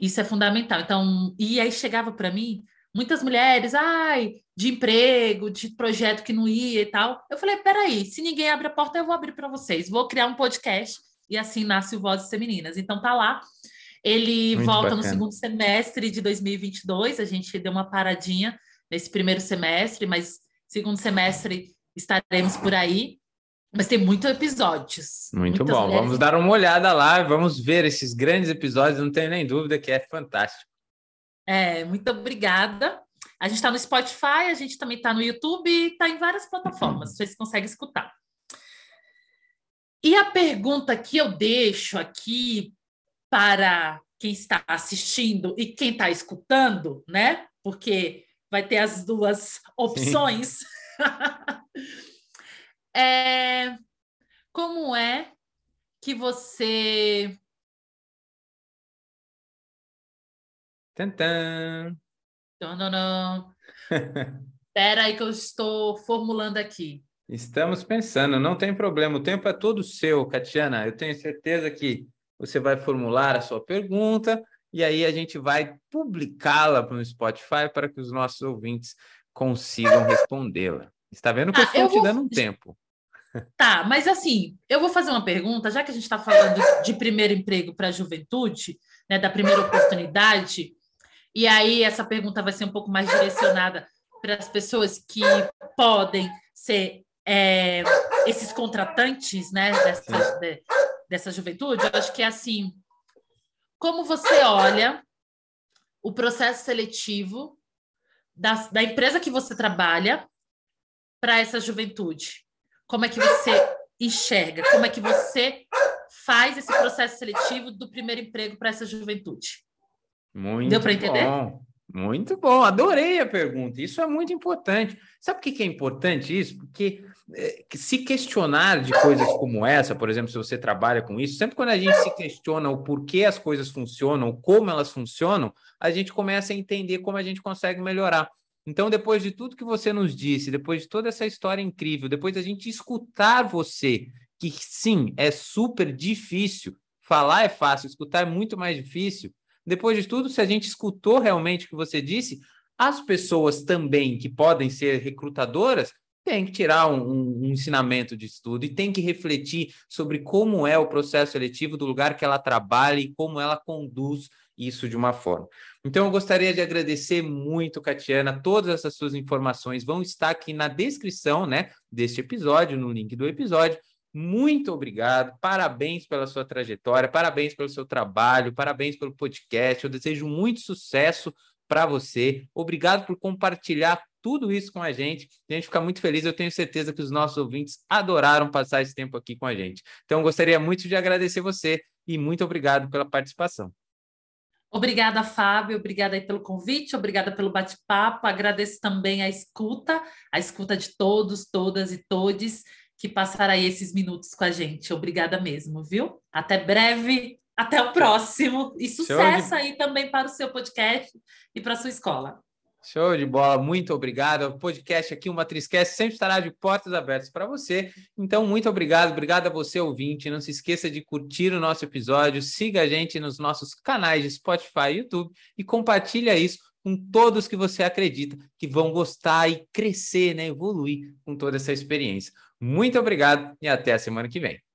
Isso é fundamental. Então, e aí chegava para mim muitas mulheres, ai, de emprego, de projeto que não ia e tal. Eu falei, peraí, se ninguém abre a porta, eu vou abrir para vocês. Vou criar um podcast e assim nasce o Vozes Femininas. Então tá lá. Ele Muito volta bacana. no segundo semestre de 2022. A gente deu uma paradinha nesse primeiro semestre, mas segundo semestre estaremos por aí. Mas tem muitos episódios. Muito bom. Mulheres... Vamos dar uma olhada lá, vamos ver esses grandes episódios, não tenho nem dúvida que é fantástico. É, muito obrigada. A gente está no Spotify, a gente também está no YouTube e está em várias plataformas, vocês conseguem escutar. E a pergunta que eu deixo aqui para quem está assistindo e quem está escutando, né? Porque vai ter as duas opções. é, como é que você. Tantã. Espera aí que eu estou formulando aqui. Estamos pensando, não tem problema, o tempo é todo seu, Catiana. Eu tenho certeza que você vai formular a sua pergunta e aí a gente vai publicá-la no Spotify para que os nossos ouvintes consigam respondê-la. Está vendo que ah, eu estou eu te vou... dando um tempo. Tá, mas assim, eu vou fazer uma pergunta, já que a gente está falando de primeiro emprego para a juventude, né, da primeira oportunidade, e aí essa pergunta vai ser um pouco mais direcionada para as pessoas que podem ser é, esses contratantes, né, dessa, de, dessa juventude. Eu acho que é assim, como você olha o processo seletivo da, da empresa que você trabalha para essa juventude? Como é que você enxerga? Como é que você faz esse processo seletivo do primeiro emprego para essa juventude? Muito Deu para entender? Bom. Muito bom, adorei a pergunta. Isso é muito importante. Sabe por que é importante isso? Porque se questionar de coisas como essa, por exemplo, se você trabalha com isso, sempre quando a gente se questiona o porquê as coisas funcionam, como elas funcionam, a gente começa a entender como a gente consegue melhorar. Então, depois de tudo que você nos disse, depois de toda essa história incrível, depois da gente escutar você, que sim, é super difícil, falar é fácil, escutar é muito mais difícil. Depois de tudo, se a gente escutou realmente o que você disse, as pessoas também que podem ser recrutadoras têm que tirar um, um, ensinamento de estudo e tem que refletir sobre como é o processo seletivo do lugar que ela trabalha e como ela conduz isso de uma forma. Então, eu gostaria de agradecer muito, Catiana. Todas essas suas informações vão estar aqui na descrição né, deste episódio, no link do episódio. Muito obrigado, parabéns pela sua trajetória, parabéns pelo seu trabalho, parabéns pelo podcast. Eu desejo muito sucesso para você. Obrigado por compartilhar tudo isso com a gente. A gente fica muito feliz. Eu tenho certeza que os nossos ouvintes adoraram passar esse tempo aqui com a gente. Então, gostaria muito de agradecer você e muito obrigado pela participação. Obrigada, Fábio. Obrigada pelo convite, obrigada pelo bate-papo. Agradeço também a escuta, a escuta de todos, todas e todes que passaram aí esses minutos com a gente. Obrigada mesmo, viu? Até breve, até o próximo. E sucesso de... aí também para o seu podcast e para a sua escola. Show de bola, muito obrigado. O podcast aqui, o Matrizcast, sempre estará de portas abertas para você. Então, muito obrigado, obrigado a você, ouvinte. Não se esqueça de curtir o nosso episódio, siga a gente nos nossos canais de Spotify e YouTube e compartilha isso com todos que você acredita que vão gostar e crescer, né, evoluir com toda essa experiência. Muito obrigado e até a semana que vem.